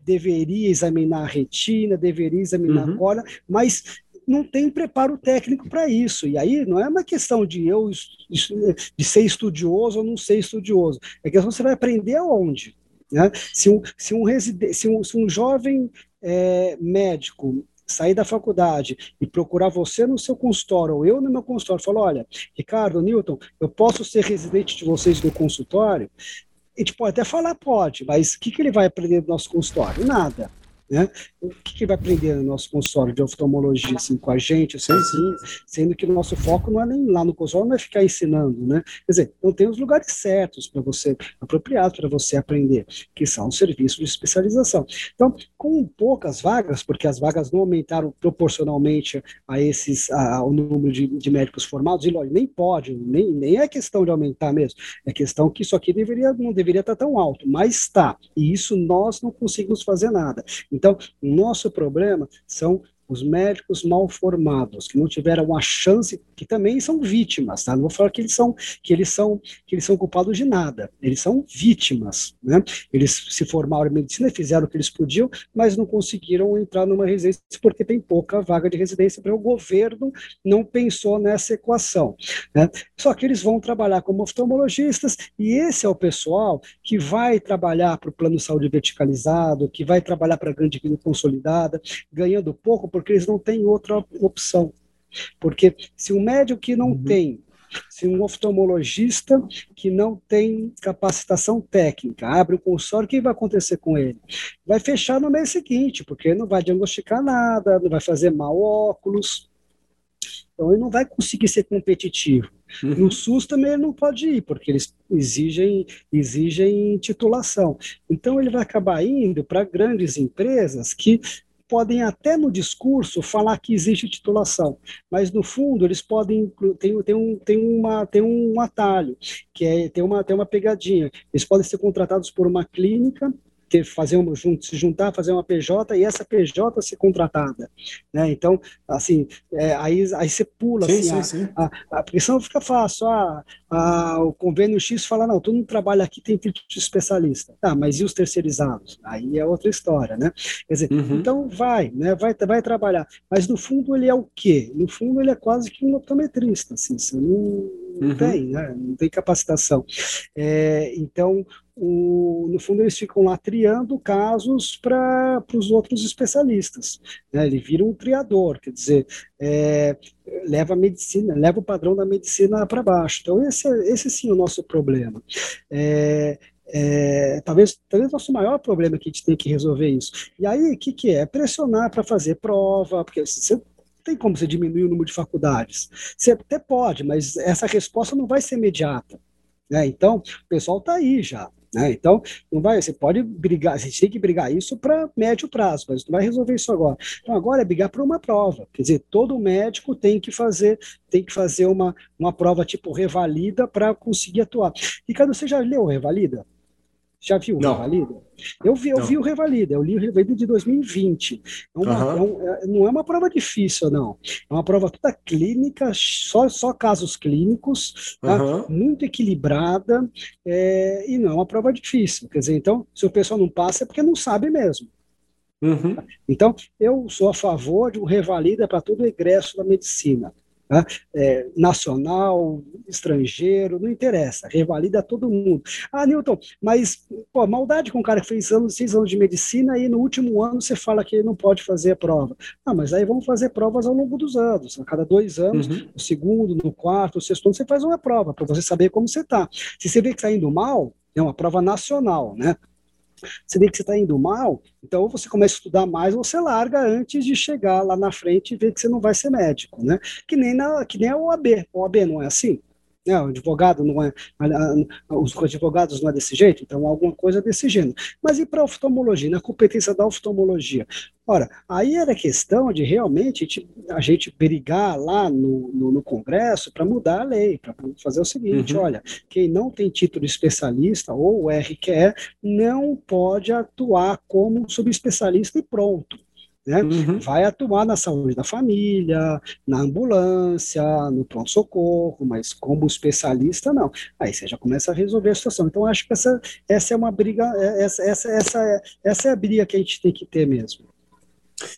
deveria examinar a retina, deveria examinar uhum. a córnea, mas não tem preparo técnico para isso. E aí não é uma questão de eu de ser estudioso ou não ser estudioso. É questão você vai aprender aonde. Né? Se, um, se, um reside, se, um, se um jovem é, médico sair da faculdade e procurar você no seu consultório ou eu no meu consultório, falar, olha, Ricardo, Newton, eu posso ser residente de vocês no consultório? A gente pode até falar, pode, mas o que, que ele vai aprender do nosso consultório? Nada. Né? O que, que vai aprender no nosso consultório de oftalmologia assim, com a gente, sozinho, sendo que o nosso foco não é nem lá no consultório, não é ficar ensinando, né? Quer dizer, não tem os lugares certos para você, apropriados para você aprender, que são os serviços de especialização. Então, com poucas vagas, porque as vagas não aumentaram proporcionalmente a esses, a, ao número de, de médicos formados, e lógico, nem pode, nem, nem é questão de aumentar mesmo, é questão que isso aqui deveria, não deveria estar tão alto, mas está, e isso nós não conseguimos fazer nada. Então, o nosso problema são os médicos mal formados, que não tiveram a chance, que também são vítimas, tá? Não vou falar que eles são que eles são que eles são culpados de nada. Eles são vítimas, né? Eles se formaram em medicina, fizeram o que eles podiam, mas não conseguiram entrar numa residência porque tem pouca vaga de residência para o governo não pensou nessa equação, né? Só que eles vão trabalhar como oftalmologistas e esse é o pessoal que vai trabalhar para o plano de saúde verticalizado, que vai trabalhar para a grande consolidada, ganhando pouco porque eles não têm outra opção. Porque se um médico que não uhum. tem, se um oftalmologista que não tem capacitação técnica abre o consultório, o que vai acontecer com ele? Vai fechar no mês seguinte, porque não vai diagnosticar nada, não vai fazer mal óculos, então ele não vai conseguir ser competitivo. Uhum. No SUS também ele não pode ir, porque eles exigem, exigem titulação. Então ele vai acabar indo para grandes empresas que podem até no discurso falar que existe titulação, mas no fundo eles podem tem, tem, um, tem, uma, tem um atalho, que é tem uma, tem uma pegadinha. Eles podem ser contratados por uma clínica ter, fazer um, se juntar, fazer uma PJ e essa PJ ser contratada, né? Então, assim, é, aí, aí você pula, sim, assim, sim, a, sim. A, a, porque senão fica fácil, ah, a, o convênio X fala, não, tu não trabalha aqui, tem título de especialista, tá, mas e os terceirizados? Aí é outra história, né? Quer dizer, uhum. então vai, né, vai, vai trabalhar, mas no fundo ele é o quê? No fundo ele é quase que um optometrista, assim, você não, não uhum. tem, né? não tem capacitação. É, então, o, no fundo, eles ficam lá triando casos para os outros especialistas. Né? Ele vira um triador, quer dizer, é, leva a medicina, leva o padrão da medicina para baixo. Então, esse, é, esse sim é o nosso problema. É, é, talvez, talvez o nosso maior problema que a gente tem que resolver isso. E aí, o que, que é? Pressionar para fazer prova, porque você tem como você diminuir o número de faculdades. Você até pode, mas essa resposta não vai ser imediata. Né? Então, o pessoal está aí já. Né? Então, não vai, você pode brigar, a gente tem que brigar isso para médio prazo, mas não vai resolver isso agora. Então, agora é brigar por uma prova. Quer dizer, todo médico tem que fazer, tem que fazer uma, uma prova tipo revalida para conseguir atuar. Ricardo, você já leu revalida? Já viu o Revalida? Eu vi, eu vi o Revalida, eu li o Revalida de 2020. É uma, uhum. é um, é, não é uma prova difícil, não. É uma prova toda clínica, só, só casos clínicos, tá? uhum. muito equilibrada, é, e não é uma prova difícil. Quer dizer, então, se o pessoal não passa é porque não sabe mesmo. Uhum. Então, eu sou a favor de um revalida para todo o egresso da medicina. Tá? É, nacional, estrangeiro, não interessa, revalida todo mundo. Ah, Newton, mas pô, maldade com um cara que fez anos, seis anos de medicina e no último ano você fala que ele não pode fazer a prova. Ah, mas aí vamos fazer provas ao longo dos anos. A cada dois anos, uhum. no segundo, no quarto, no sexto ano, você faz uma prova para você saber como você está. Se você vê que está indo mal, é uma prova nacional, né? Você vê que você está indo mal, então você começa a estudar mais, você larga antes de chegar lá na frente e ver que você não vai ser médico, né? Que nem, na, que nem a OAB. A OAB não é assim? Né? O advogado não é, os advogados não é desse jeito, então alguma coisa desse gênero. Mas e para a oftalmologia, na competência da oftalmologia? Ora, aí era questão de realmente a gente, brigar lá no, no, no Congresso para mudar a lei, para fazer o seguinte: uhum. olha, quem não tem título de especialista ou RQE não pode atuar como subespecialista e pronto. Né? Uhum. Vai atuar na saúde da família, na ambulância, no pronto-socorro, mas como especialista, não. Aí você já começa a resolver a situação. Então, acho que essa, essa é uma briga, é, essa, essa, essa, essa é a briga que a gente tem que ter mesmo.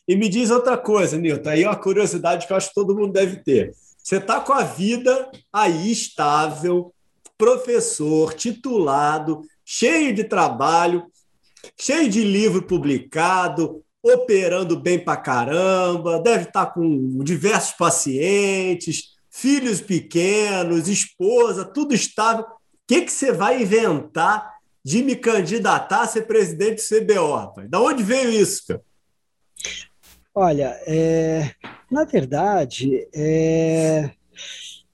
E me diz outra coisa, Nilton, aí é uma curiosidade que eu acho que todo mundo deve ter. Você está com a vida aí estável, professor, titulado, cheio de trabalho, cheio de livro publicado, operando bem pra caramba, deve estar tá com diversos pacientes, filhos pequenos, esposa, tudo estável. O que, que você vai inventar de me candidatar a ser presidente do CBO, rapaz? Da onde veio isso, cara? Olha, é, na verdade, é,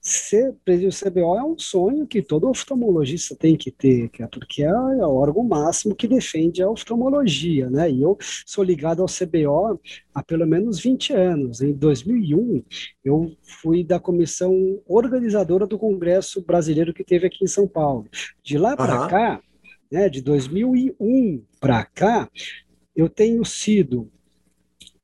ser presidente do CBO é um sonho que todo oftalmologista tem que ter, porque é o órgão máximo que defende a oftalmologia, né? E eu sou ligado ao CBO há pelo menos 20 anos. Em 2001, eu fui da comissão organizadora do Congresso Brasileiro que teve aqui em São Paulo. De lá para uhum. cá, né, de 2001 para cá, eu tenho sido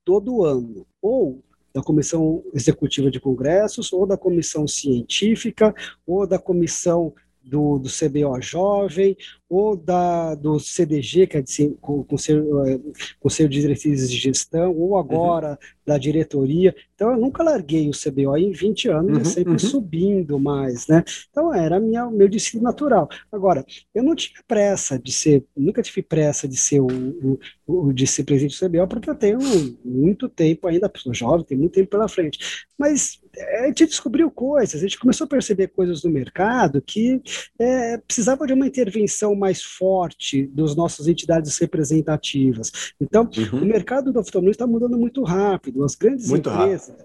todo ano ou da Comissão Executiva de Congressos, ou da Comissão Científica, ou da Comissão do, do CBO Jovem, ou da, do CDG, que é de, Conselho, é, Conselho de Diretrizes de Gestão, ou agora uhum. da diretoria. Então, eu nunca larguei o CBO em 20 anos, uhum, sempre uhum. subindo mais, né? Então, era minha, meu destino natural. Agora, eu não tinha pressa de ser, nunca tive pressa de ser o, o, o de ser presidente do CBO, porque eu tenho muito tempo ainda, sou jovem, tenho muito tempo pela frente. Mas a gente descobriu coisas, a gente começou a perceber coisas no mercado que é, precisava de uma intervenção mais forte das nossas entidades representativas. Então, uhum. o mercado do oftalmologia está mudando muito rápido, as grandes muito empresas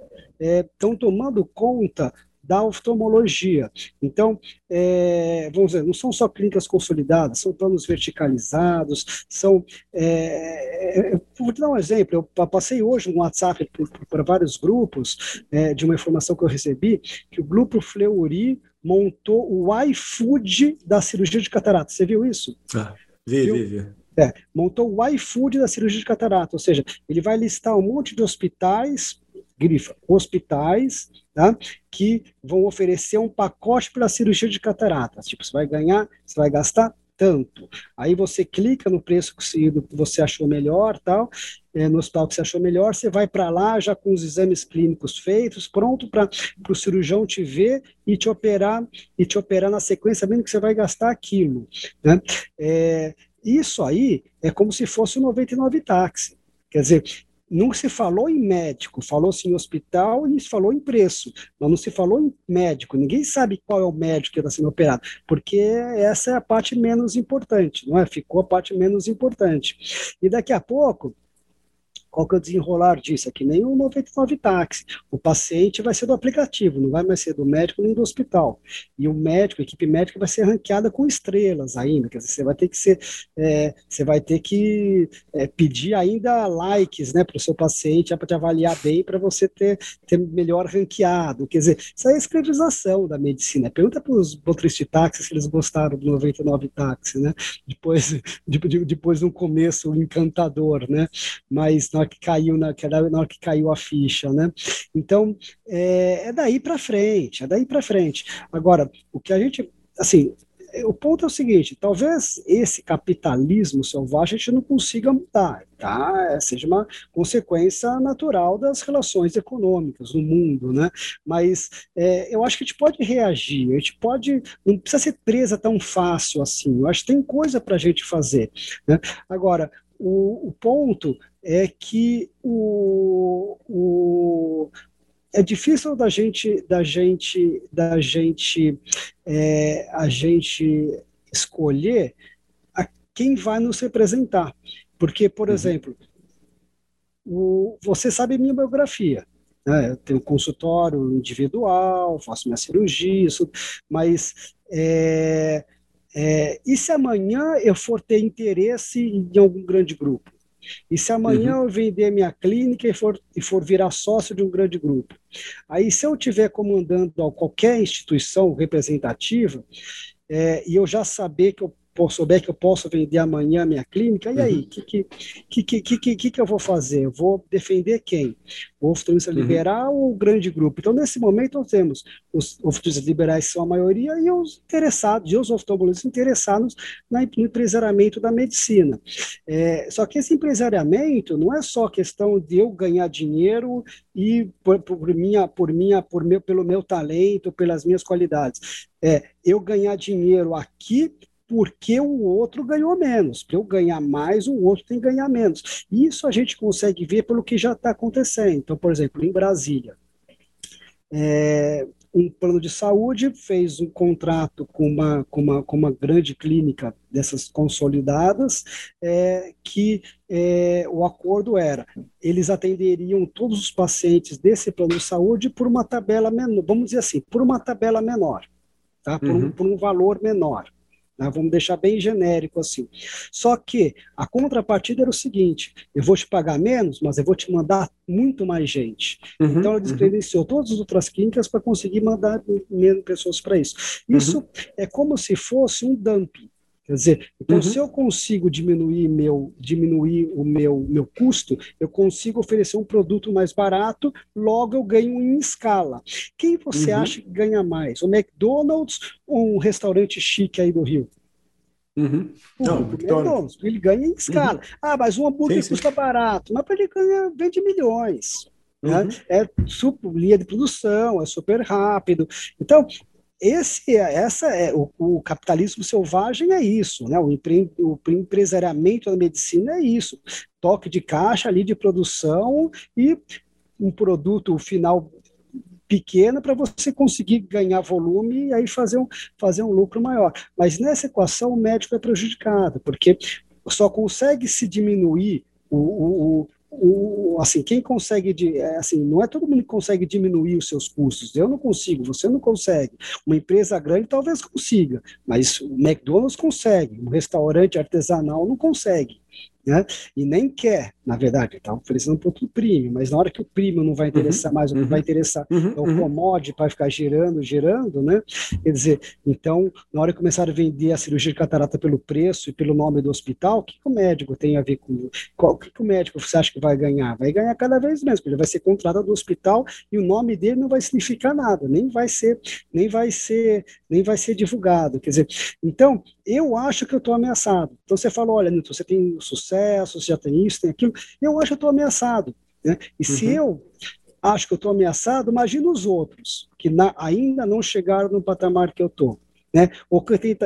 estão é, tomando conta da oftalmologia. Então, é, vamos dizer, não são só clínicas consolidadas, são planos verticalizados, são. É, é vou te dar um exemplo, eu passei hoje um WhatsApp para vários grupos é, de uma informação que eu recebi, que o grupo Fleury montou o iFood da cirurgia de catarata. Você viu isso? Ah, vi, viu? vi, vi. É, montou o iFood da cirurgia de catarata, ou seja, ele vai listar um monte de hospitais, grifa, hospitais, tá? que vão oferecer um pacote para cirurgia de cataratas. Tipo, você vai ganhar, você vai gastar tanto. Aí você clica no preço que você achou melhor, tal, é, no hospital que você achou melhor, você vai para lá já com os exames clínicos feitos, pronto para o cirurgião te ver e te operar e te operar na sequência, sabendo que você vai gastar aquilo. Né? É, isso aí é como se fosse o 99 táxi. Quer dizer, não se falou em médico, falou-se em hospital e se falou em preço, mas não se falou em médico. Ninguém sabe qual é o médico que está sendo operado, porque essa é a parte menos importante, não é? Ficou a parte menos importante. E daqui a pouco qual que é o desenrolar disso? É que nem o 99 táxi. O paciente vai ser do aplicativo, não vai mais ser do médico nem do hospital. E o médico, a equipe médica vai ser ranqueada com estrelas ainda. Quer dizer, você vai ter que ser, é, você vai ter que é, pedir ainda likes né, para o seu paciente para te avaliar bem para você ter, ter melhor ranqueado. Quer dizer, isso é a escravização da medicina. Pergunta para os motoristas de táxi se eles gostaram do 99 táxi, né? Depois, (laughs) de, de, depois de um começo encantador, né? Mas hora que caiu na, na hora que caiu a ficha, né? Então é, é daí para frente, é daí para frente. Agora, o que a gente, assim, o ponto é o seguinte: talvez esse capitalismo selvagem a gente não consiga mudar, tá? É, seja uma consequência natural das relações econômicas no mundo, né? Mas é, eu acho que a gente pode reagir, a gente pode, não precisa ser presa tão fácil assim. Eu acho que tem coisa para a gente fazer. Né? Agora, o, o ponto é que o, o, é difícil da gente da gente da gente é, a gente escolher a quem vai nos representar porque por uhum. exemplo o, você sabe minha biografia né? eu tenho consultório individual faço minha cirurgia isso, mas é, é, e se amanhã eu for ter interesse em algum grande grupo? E se amanhã uhum. eu vender minha clínica e for, e for virar sócio de um grande grupo? Aí, se eu estiver comandando qualquer instituição representativa, é, e eu já saber que eu souber que eu posso vender amanhã a minha clínica, e aí, o uhum. que, que, que, que, que, que eu vou fazer? Eu vou defender quem? O oftalmologista uhum. liberal ou o grande grupo? Então, nesse momento, nós temos os oftalmologistas liberais, que são a maioria, e os interessados, e os oftalmologistas interessados no empresariamento da medicina. É, só que esse empresariamento não é só questão de eu ganhar dinheiro e por, por minha, por minha, por meu, pelo meu talento, pelas minhas qualidades. É eu ganhar dinheiro aqui porque o outro ganhou menos. Para eu ganhar mais, o outro tem que ganhar menos. Isso a gente consegue ver pelo que já está acontecendo. Então, por exemplo, em Brasília, é, um plano de saúde fez um contrato com uma, com uma, com uma grande clínica dessas consolidadas, é, que é, o acordo era, eles atenderiam todos os pacientes desse plano de saúde por uma tabela menor, vamos dizer assim, por uma tabela menor, tá? por, uhum. um, por um valor menor. Né? Vamos deixar bem genérico assim. Só que a contrapartida era o seguinte: eu vou te pagar menos, mas eu vou te mandar muito mais gente. Uhum, então ela uhum. descredenciou uhum. todas as outras clínicas para conseguir mandar menos pessoas para isso. Isso uhum. é como se fosse um dumping. Quer dizer, então uhum. se eu consigo diminuir meu diminuir o meu meu custo, eu consigo oferecer um produto mais barato, logo eu ganho em escala. Quem você uhum. acha que ganha mais? O McDonald's ou um restaurante chique aí do Rio? Uhum. Não, McDonald's, ele ganha em escala. Uhum. Ah, mas um hambúrguer sim, sim. custa barato, mas para ele ganhar vende milhões. Né? Uhum. É super, linha de produção, é super rápido. Então, esse, essa é o, o, capitalismo selvagem é isso, né? O, empre, o empresariamento da medicina é isso, toque de caixa ali de produção e um produto final pequeno para você conseguir ganhar volume e aí fazer um, fazer um lucro maior. Mas nessa equação o médico é prejudicado, porque só consegue se diminuir o, o, o, assim, quem consegue, de, é, assim, não é todo mundo que consegue diminuir os seus custos. Eu não consigo, você não consegue. Uma empresa grande talvez consiga, mas o McDonald's consegue, um restaurante artesanal não consegue né? E nem quer, na verdade, está oferecendo um produto premium, mas na hora que o premium não vai uhum, interessar uhum, mais, o que uhum, vai interessar uhum, é o uhum. commodity para ficar girando, girando, né? Quer dizer, então, na hora que começar a vender a cirurgia de catarata pelo preço e pelo nome do hospital, o que, que o médico tem a ver com. Qual, o que, que o médico você acha que vai ganhar? Vai ganhar cada vez menos, porque ele vai ser contratado do hospital e o nome dele não vai significar nada, nem vai ser, nem vai ser, nem vai ser divulgado. Quer dizer, então, eu acho que eu estou ameaçado. Então você fala, olha, Nilton, você tem sucesso, já tem isso, tem aquilo. Eu acho que eu estou ameaçado. Né? E uhum. se eu acho que eu estou ameaçado, imagina os outros, que na, ainda não chegaram no patamar que eu estou. Né? Ou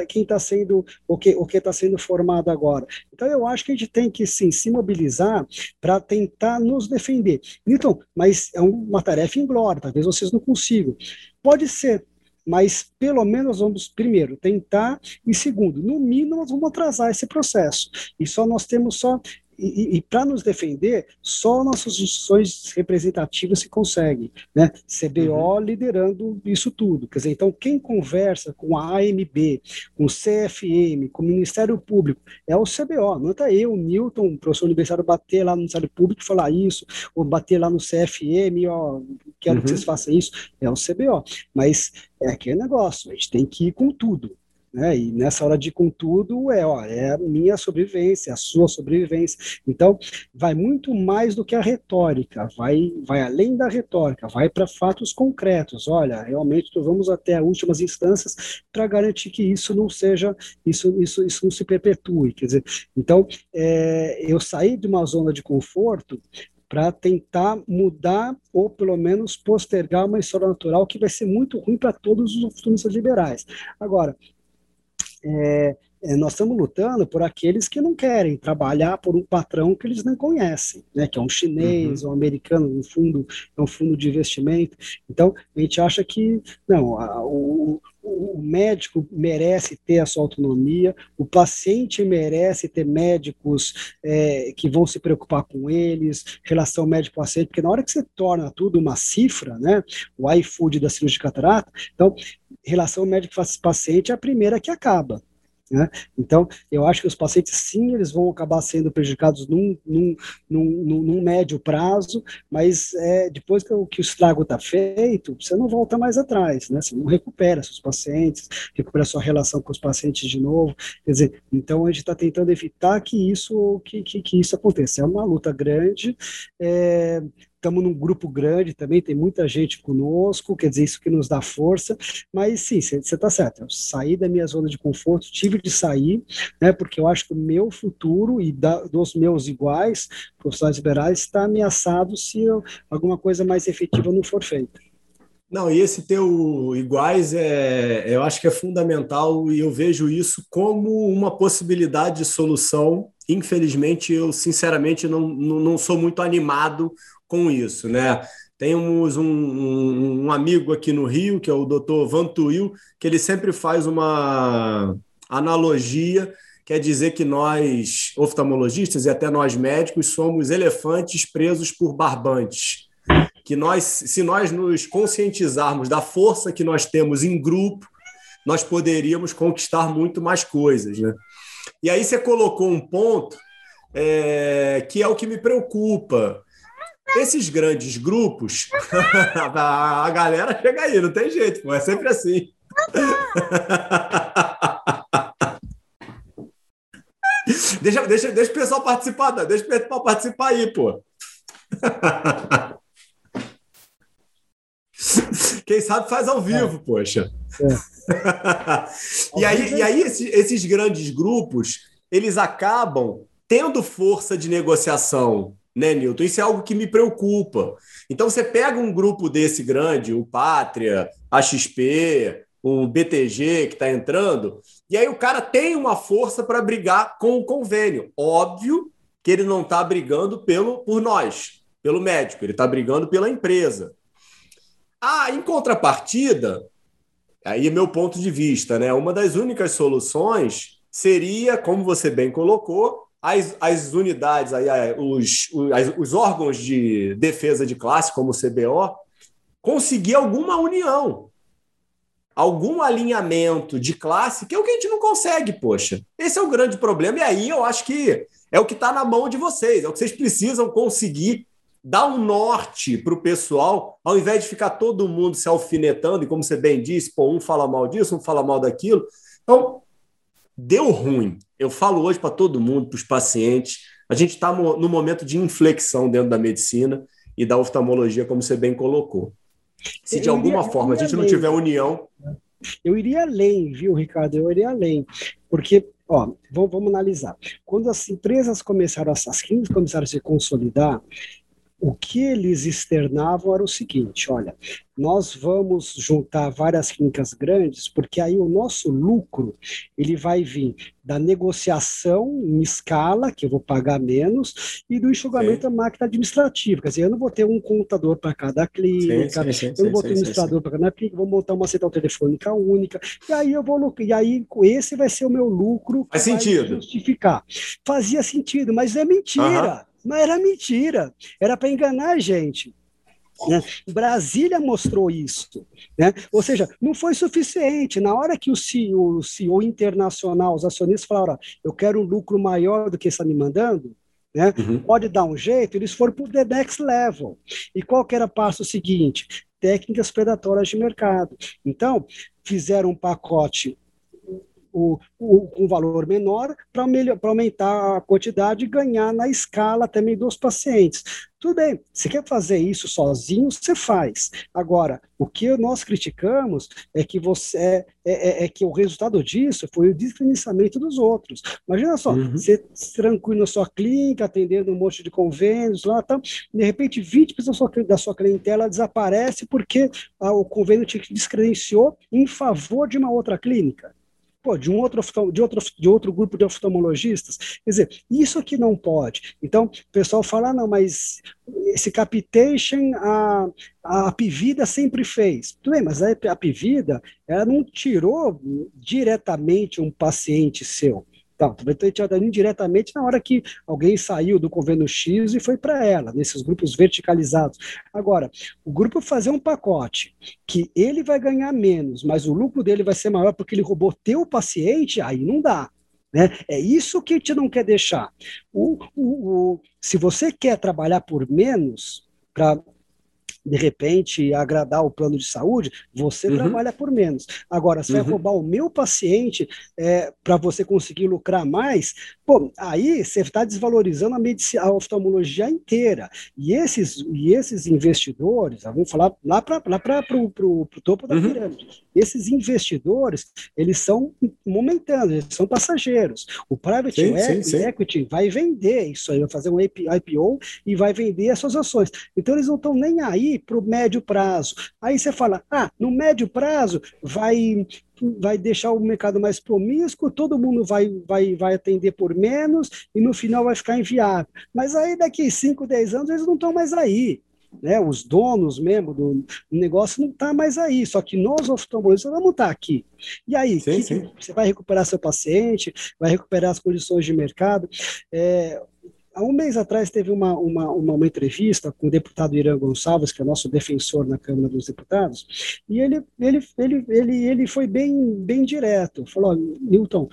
quem está sendo, o que o que está sendo formado agora. Então eu acho que a gente tem que sim se mobilizar para tentar nos defender. Então, mas é uma tarefa inglória, talvez vocês não consigam. Pode ser, mas pelo menos vamos, primeiro, tentar, e segundo, no mínimo, nós vamos atrasar esse processo. E só nós temos só e, e para nos defender, só nossas instituições representativas se conseguem, né? CBO uhum. liderando isso tudo. Quer dizer, então quem conversa com a AMB, com o CFM, com o Ministério Público, é o CBO. Não está eu, Newton, professor universitário, bater lá no Ministério Público e falar isso, ou bater lá no CFM, ó, quero uhum. que vocês façam isso. É o CBO. Mas é aquele negócio, a gente tem que ir com tudo. Né? E nessa hora de contudo é, ó, é a minha sobrevivência, a sua sobrevivência. Então, vai muito mais do que a retórica, vai, vai além da retórica, vai para fatos concretos. Olha, realmente vamos até as últimas instâncias para garantir que isso não seja, isso, isso, isso não se perpetue. Quer dizer, então, é, eu saí de uma zona de conforto para tentar mudar ou pelo menos postergar uma história natural que vai ser muito ruim para todos os oportunistas liberais. Agora, é, é, nós estamos lutando por aqueles que não querem trabalhar por um patrão que eles não conhecem, né, que é um chinês, uhum. um americano, um fundo, é um fundo de investimento. Então, a gente acha que não, a, o, o médico merece ter a sua autonomia, o paciente merece ter médicos é, que vão se preocupar com eles, relação médico-paciente, porque na hora que você torna tudo uma cifra, né, o iFood da cirurgia de catarata, então, relação médico-paciente é a primeira que acaba. Né? Então, eu acho que os pacientes, sim, eles vão acabar sendo prejudicados num, num, num, num médio prazo, mas é, depois que o, que o estrago está feito, você não volta mais atrás, né? você não recupera seus pacientes, recupera sua relação com os pacientes de novo. Quer dizer, então a gente está tentando evitar que isso, que, que, que, isso aconteça. É uma luta grande, é, estamos num grupo grande também, tem muita gente conosco, quer dizer, isso que nos dá força, mas sim, você está certo, eu saí da minha zona de conforto, tive de sair, né, porque eu acho que o meu futuro e da, dos meus iguais, profissionais liberais, está ameaçado se eu, alguma coisa mais efetiva não for feita. Não, e esse teu iguais é, eu acho que é fundamental e eu vejo isso como uma possibilidade de solução. Infelizmente, eu sinceramente não, não, não sou muito animado com isso, né? Temos um, um, um, amigo aqui no Rio, que é o doutor Vantuil, que ele sempre faz uma analogia, quer dizer que nós, oftalmologistas e até nós médicos, somos elefantes presos por barbantes que nós, se nós nos conscientizarmos da força que nós temos em grupo, nós poderíamos conquistar muito mais coisas, né? E aí você colocou um ponto é, que é o que me preocupa. Esses grandes grupos, (laughs) a galera chega aí, não tem jeito, pô, é sempre assim. (laughs) deixa, deixa, deixa o pessoal participar, deixa o pessoal participar aí, pô. (laughs) Quem sabe faz ao vivo, é. poxa. É. e aí, e aí esses, esses grandes grupos, eles acabam tendo força de negociação, né, Newton? Isso é algo que me preocupa. Então, você pega um grupo desse grande, o Pátria, a XP, o BTG que está entrando, e aí o cara tem uma força para brigar com o convênio. Óbvio que ele não está brigando pelo, por nós, pelo médico, ele está brigando pela empresa. Ah, em contrapartida, aí é meu ponto de vista, né? Uma das únicas soluções seria, como você bem colocou, as, as unidades, aí, os, os, os órgãos de defesa de classe, como o CBO, conseguir alguma união, algum alinhamento de classe, que é o que a gente não consegue, poxa. Esse é o grande problema, e aí eu acho que é o que está na mão de vocês, é o que vocês precisam conseguir dá um norte para o pessoal, ao invés de ficar todo mundo se alfinetando, e como você bem disse, pô, um fala mal disso, um fala mal daquilo. Então, deu ruim. Eu falo hoje para todo mundo, para os pacientes, a gente está no momento de inflexão dentro da medicina e da oftalmologia, como você bem colocou. Se de alguma iria, forma a gente não tiver união. Eu iria além, viu, Ricardo? Eu iria além. Porque, ó, vamos, vamos analisar. Quando as empresas começaram, as clínicas começaram a se consolidar, o que eles externavam era o seguinte: olha, nós vamos juntar várias clínicas grandes, porque aí o nosso lucro ele vai vir da negociação em escala, que eu vou pagar menos, e do enxugamento sim. da máquina administrativa. Quer dizer, eu não vou ter um contador para cada clínica, sim, sim, eu não vou ter um administrador para cada clínica, vou montar uma central telefônica única, e aí eu vou e aí esse vai ser o meu lucro. Faz sentido. Justificar. Fazia sentido, mas é mentira. Uhum. Mas era mentira, era para enganar a gente. Né? Brasília mostrou isso. Né? Ou seja, não foi suficiente. Na hora que o CEO, o CEO internacional, os acionistas falaram: eu quero um lucro maior do que está me mandando, né? Uhum. pode dar um jeito, eles foram para o the next level. E qual que era o passo seguinte? Técnicas predatórias de mercado. Então, fizeram um pacote o, o, um valor menor para aumentar a quantidade e ganhar na escala também dos pacientes. Tudo bem, você quer fazer isso sozinho, você faz. Agora, o que nós criticamos é que você é, é, é, é que o resultado disso foi o descredenciamento dos outros. Imagina só, uhum. você tranquilo na sua clínica, atendendo um monte de convênios lá, tá, de repente 20% da sua, da sua clientela desaparece porque ah, o convênio te descredenciou em favor de uma outra clínica pô, de um outro, de outro, de outro grupo de oftalmologistas. Quer dizer, isso aqui não pode. Então, o pessoal fala, ah, não, mas esse capitation a, a Pivida sempre fez. Tudo bem, mas a, a Pivida, ela não tirou diretamente um paciente seu. Tá, talvez tenha tirado indiretamente na hora que alguém saiu do convênio X e foi para ela, nesses grupos verticalizados. Agora, o grupo fazer um pacote que ele vai ganhar menos, mas o lucro dele vai ser maior porque ele roubou teu paciente, aí não dá. Né? É isso que a gente não quer deixar. O, o, o se você quer trabalhar por menos, para de repente, agradar o plano de saúde, você uhum. trabalha por menos. Agora, se uhum. vai roubar o meu paciente é, para você conseguir lucrar mais, pô, aí você está desvalorizando a, medicina, a oftalmologia inteira. E esses, e esses investidores, vamos falar lá para o topo da uhum. pirâmide, esses investidores, eles são momentâneos, eles são passageiros. O private sim, equity, sim, sim. equity vai vender isso aí, vai fazer um IPO e vai vender as suas ações. Então, eles não estão nem aí para o médio prazo? Aí você fala, ah, no médio prazo vai vai deixar o mercado mais promíscuo, todo mundo vai, vai, vai atender por menos e no final vai ficar inviável. Mas aí daqui 5, 10 anos eles não estão mais aí né, os donos mesmo do negócio não está mais aí, só que nós oftalmologistas vamos estar tá aqui. E aí, sim, sim. você vai recuperar seu paciente, vai recuperar as condições de mercado. É, há um mês atrás teve uma, uma, uma, uma, entrevista com o deputado Irã Gonçalves, que é nosso defensor na Câmara dos Deputados, e ele, ele, ele, ele, ele foi bem, bem direto. Falou: Newton,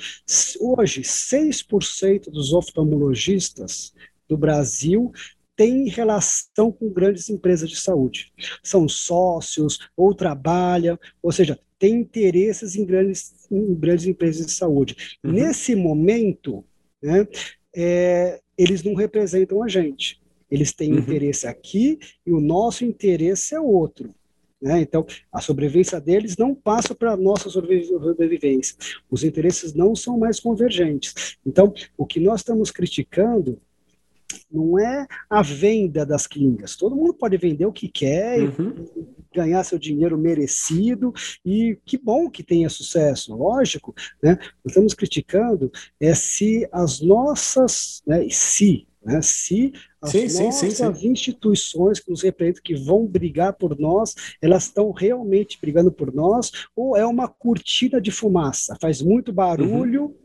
hoje 6% dos oftalmologistas do Brasil tem relação com grandes empresas de saúde. São sócios ou trabalham, ou seja, tem interesses em grandes, em grandes empresas de saúde. Uhum. Nesse momento, né, é, eles não representam a gente. Eles têm uhum. interesse aqui e o nosso interesse é outro. Né? Então, a sobrevivência deles não passa para a nossa sobrevivência. Os interesses não são mais convergentes. Então, o que nós estamos criticando não é a venda das clínicas. Todo mundo pode vender o que quer uhum. e ganhar seu dinheiro merecido, e que bom que tenha sucesso, lógico. Né? Nós estamos criticando é se as nossas, né, se, né, se as sim, nossas sim, sim, instituições que nos representam, que vão brigar por nós, elas estão realmente brigando por nós, ou é uma cortina de fumaça, faz muito barulho, uhum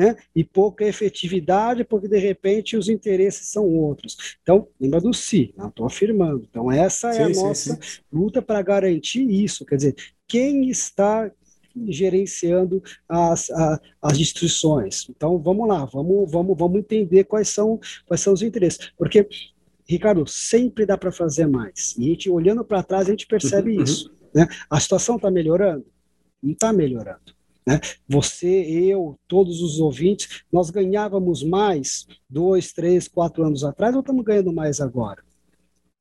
né? e pouca efetividade, porque de repente os interesses são outros. Então, lembra do si, não estou afirmando. Então, essa é a sim, nossa sim. luta para garantir isso. Quer dizer, quem está gerenciando as, a, as instituições. Então, vamos lá, vamos, vamos, vamos entender quais são, quais são os interesses. Porque, Ricardo, sempre dá para fazer mais. E a gente, olhando para trás, a gente percebe uhum, isso. Uhum. Né? A situação está melhorando? Não está melhorando. Né? Você, eu, todos os ouvintes, nós ganhávamos mais dois, três, quatro anos atrás ou estamos ganhando mais agora?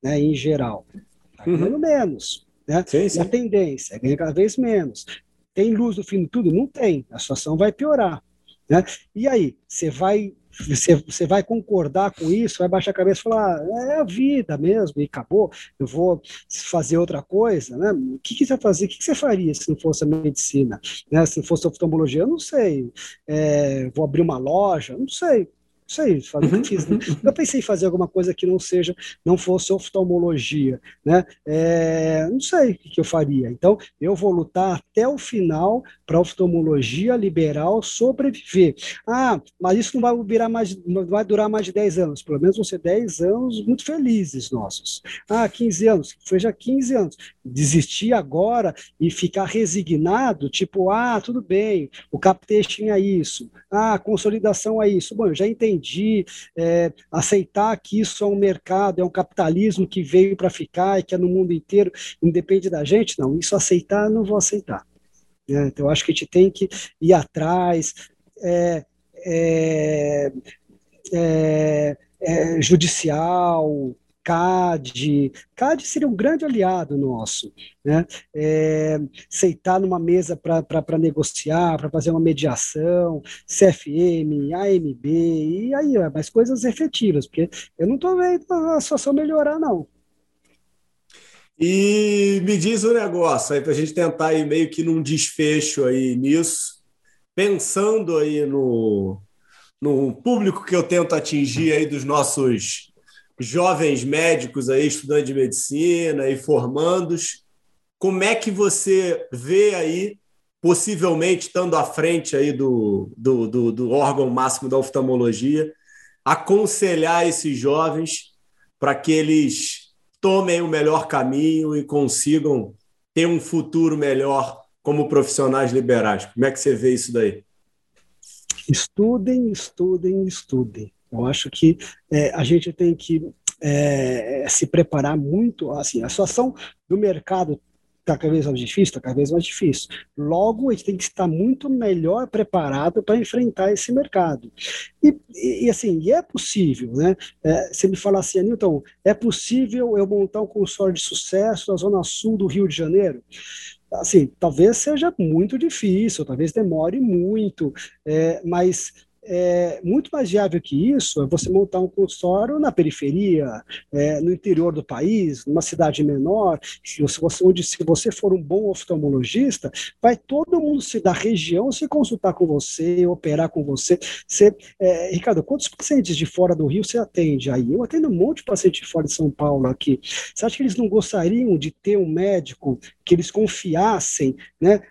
Né? Em geral. Está ganhando uhum. menos. Né? Sim, sim. A tendência é ganhar cada vez menos. Tem luz no fim de tudo? Não tem. A situação vai piorar. Né? E aí, você vai você, você vai concordar com isso, vai baixar a cabeça e falar, ah, é a vida mesmo, e acabou, eu vou fazer outra coisa, né? O que, que você vai fazer? O que, que você faria se não fosse a medicina? Né? Se não fosse a oftalmologia? Eu não sei. É, vou abrir uma loja? Não sei sei, fazer uhum. fiz, né? Eu pensei em fazer alguma coisa que não seja, não fosse oftalmologia, né? É, não sei o que eu faria. Então, eu vou lutar até o final para a oftalmologia liberal sobreviver. Ah, mas isso não vai virar mais, não vai durar mais de 10 anos. Pelo menos vão ser 10 anos muito felizes nossos. Ah, 15 anos, seja 15 anos. Desistir agora e ficar resignado, tipo, ah, tudo bem, o captation é isso, ah, a consolidação é isso. Bom, eu já entendi entendi, é, aceitar que isso é um mercado, é um capitalismo que veio para ficar e que é no mundo inteiro, independe da gente, não, isso aceitar, não vou aceitar. Né? Então, acho que a gente tem que ir atrás, é, é, é, é judicial, CAD. CAD seria um grande aliado nosso, né? É, numa mesa para negociar, para fazer uma mediação, CFM, AMB, e aí, mais coisas efetivas, porque eu não estou vendo a situação melhorar, não. E me diz um negócio aí para a gente tentar ir meio que num desfecho aí nisso, pensando aí no, no público que eu tento atingir aí dos nossos jovens médicos aí, estudantes de medicina e formandos. Como é que você vê aí, possivelmente estando à frente aí do, do, do, do órgão máximo da oftalmologia, aconselhar esses jovens para que eles tomem o melhor caminho e consigam ter um futuro melhor como profissionais liberais? Como é que você vê isso daí? Estudem, estudem, estudem. Eu acho que é, a gente tem que é, se preparar muito. Assim, a situação do mercado está cada vez mais difícil, está cada vez mais difícil. Logo, a gente tem que estar muito melhor preparado para enfrentar esse mercado. E, e, assim, e é possível, né? É, se me falar assim, Newton, é possível eu montar um consórcio de sucesso na zona sul do Rio de Janeiro? Assim, talvez seja muito difícil, talvez demore muito, é, mas é, muito mais viável que isso é você montar um consultório na periferia, é, no interior do país, numa cidade menor, se você, onde se você for um bom oftalmologista, vai todo mundo se da região se consultar com você, operar com você. você é, Ricardo, quantos pacientes de fora do Rio você atende aí? Eu atendo um monte de paciente de fora de São Paulo aqui. Você acha que eles não gostariam de ter um médico que eles confiassem, né?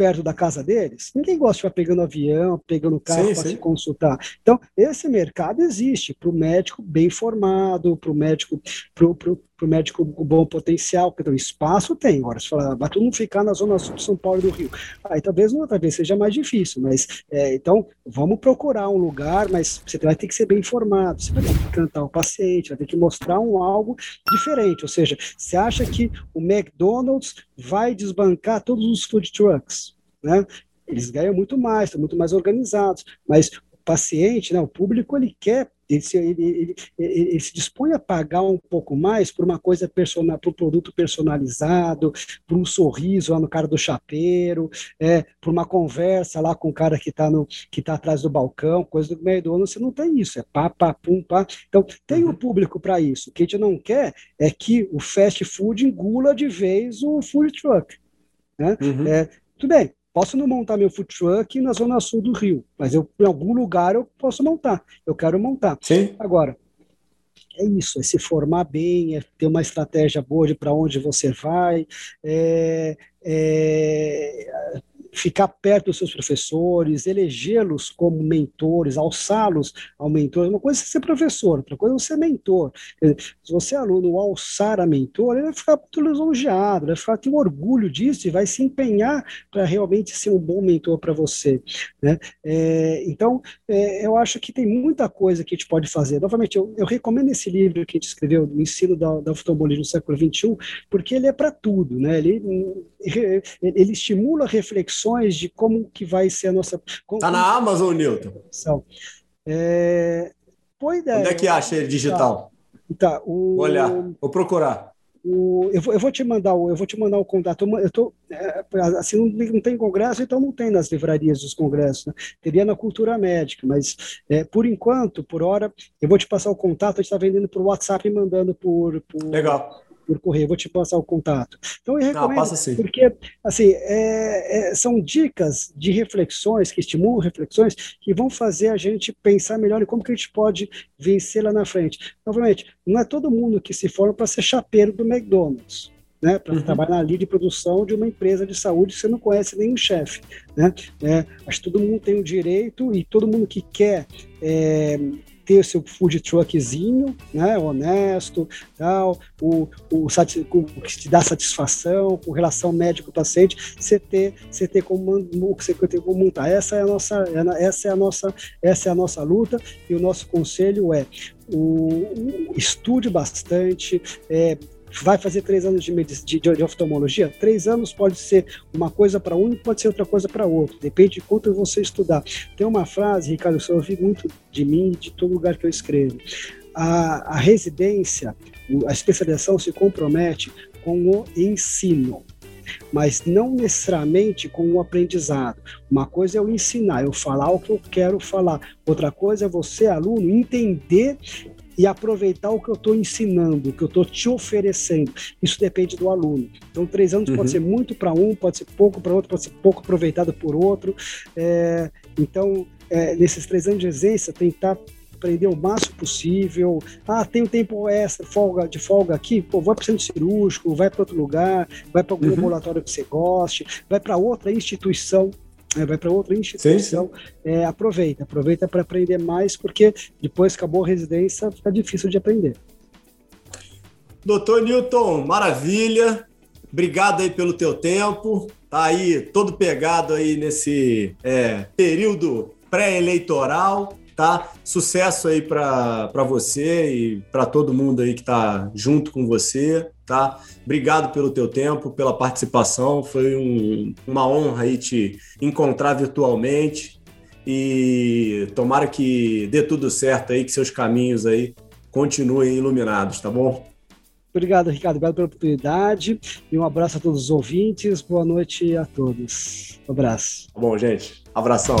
Perto da casa deles. Ninguém gosta de ficar pegando avião, pegando carro para se consultar. Então, esse mercado existe para o médico bem formado, para o médico, pro, pro, pro médico com bom potencial, porque o espaço tem. Agora, se falar, vai todo mundo ficar na zona sul de São Paulo e do Rio. Aí talvez outra vez seja mais difícil, mas é, então vamos procurar um lugar, mas você vai ter que ser bem informado, você vai ter que cantar o paciente, vai ter que mostrar um algo diferente. Ou seja, você acha que o McDonald's vai desbancar todos os food trucks? Né? Eles ganham muito mais, estão muito mais organizados, mas o paciente, né, o público, ele quer ele se, ele, ele, ele, se dispõe a pagar um pouco mais por uma coisa personal, por um produto personalizado, por um sorriso lá no cara do chapeiro, é, por uma conversa lá com o cara que está tá atrás do balcão, coisa do meio do ano, você não tem isso, é pá, pá, pum, pá. Então, tem uhum. o público para isso. O que a gente não quer é que o fast food engula de vez o food truck. Né? Uhum. É, tudo bem, Posso não montar meu food truck na zona sul do Rio, mas eu, em algum lugar eu posso montar. Eu quero montar. Sim. Agora, é isso, é se formar bem, é ter uma estratégia boa de para onde você vai, é, é, ficar perto dos seus professores, elegê-los como mentores, alçá-los ao mentor. Uma coisa é ser professor, outra coisa é ser mentor. Se você é aluno alçar a mentor, ele vai ficar muito lisonjeado, vai ficar ter um orgulho disso e vai se empenhar para realmente ser um bom mentor para você. Né? É, então, é, eu acho que tem muita coisa que a gente pode fazer. Novamente, eu, eu recomendo esse livro que a gente escreveu, O Ensino da, da no século XXI, porque ele é para tudo. Né? Ele, ele estimula reflexões de como que vai ser a nossa... Está na Amazon, Newton? É, boa ideia. Onde é que acha ele digital? Tá, tá o... Vou olhar, vou procurar. O, eu, vou, eu vou te mandar o, eu vou te mandar o contato. Eu tô, é, assim, não, não, tem congresso, então não tem nas livrarias dos congressos. Né? Teria na cultura médica, mas é, por enquanto, por hora, eu vou te passar o contato. A gente está vendendo por WhatsApp e mandando por, por, Legal por correio, vou te passar o contato. Então eu recomendo, sim. porque assim, é, é, são dicas de reflexões, que estimulam reflexões, que vão fazer a gente pensar melhor em como que a gente pode vencer lá na frente. Novamente, não é todo mundo que se forma para ser chapeiro do McDonald's. Né, para uhum. trabalhar na linha de produção de uma empresa de saúde, você não conhece nenhum chefe. Né? É, acho que todo mundo tem o direito e todo mundo que quer é, ter o seu food truckzinho, né, honesto, tal, o, o, o, que te dá satisfação, com relação médico-paciente, você ter, você ter como, você ter como montar. Essa é a nossa, essa é a nossa, essa é a nossa luta e o nosso conselho é o estude bastante, é, vai fazer três anos de, de, de, oftalmologia? Três anos pode ser uma coisa para um pode ser outra coisa para outro. Depende de quanto você estudar. Tem uma frase, Ricardo, eu ouvi muito de mim, de todo lugar que eu escrevo. A, a residência, a especialização se compromete com o ensino mas não necessariamente com o aprendizado. Uma coisa é eu ensinar, eu falar o que eu quero falar. Outra coisa é você, aluno, entender e aproveitar o que eu estou ensinando, o que eu estou te oferecendo. Isso depende do aluno. Então, três anos uhum. pode ser muito para um, pode ser pouco para outro, pode ser pouco aproveitado por outro. É, então, é, nesses três anos de exência, tentar aprender o máximo possível. Ah, tem um tempo extra, folga, de folga aqui, pô, vai para o centro cirúrgico, vai para outro lugar, vai para algum uhum. laboratório que você goste, vai para outra instituição vai para outra instituição, sim, sim. É, aproveita, aproveita para aprender mais, porque depois que acabou a residência, fica difícil de aprender. Doutor Newton, maravilha. Obrigado aí pelo teu tempo. Tá aí todo pegado aí nesse é, período pré-eleitoral tá? Sucesso aí para você e para todo mundo aí que está junto com você, tá? Obrigado pelo teu tempo, pela participação. Foi um, uma honra aí te encontrar virtualmente e tomara que dê tudo certo aí, que seus caminhos aí continuem iluminados, tá bom? Obrigado, Ricardo. Obrigado pela oportunidade e um abraço a todos os ouvintes. Boa noite a todos. Um abraço. Tá bom, gente. Abração.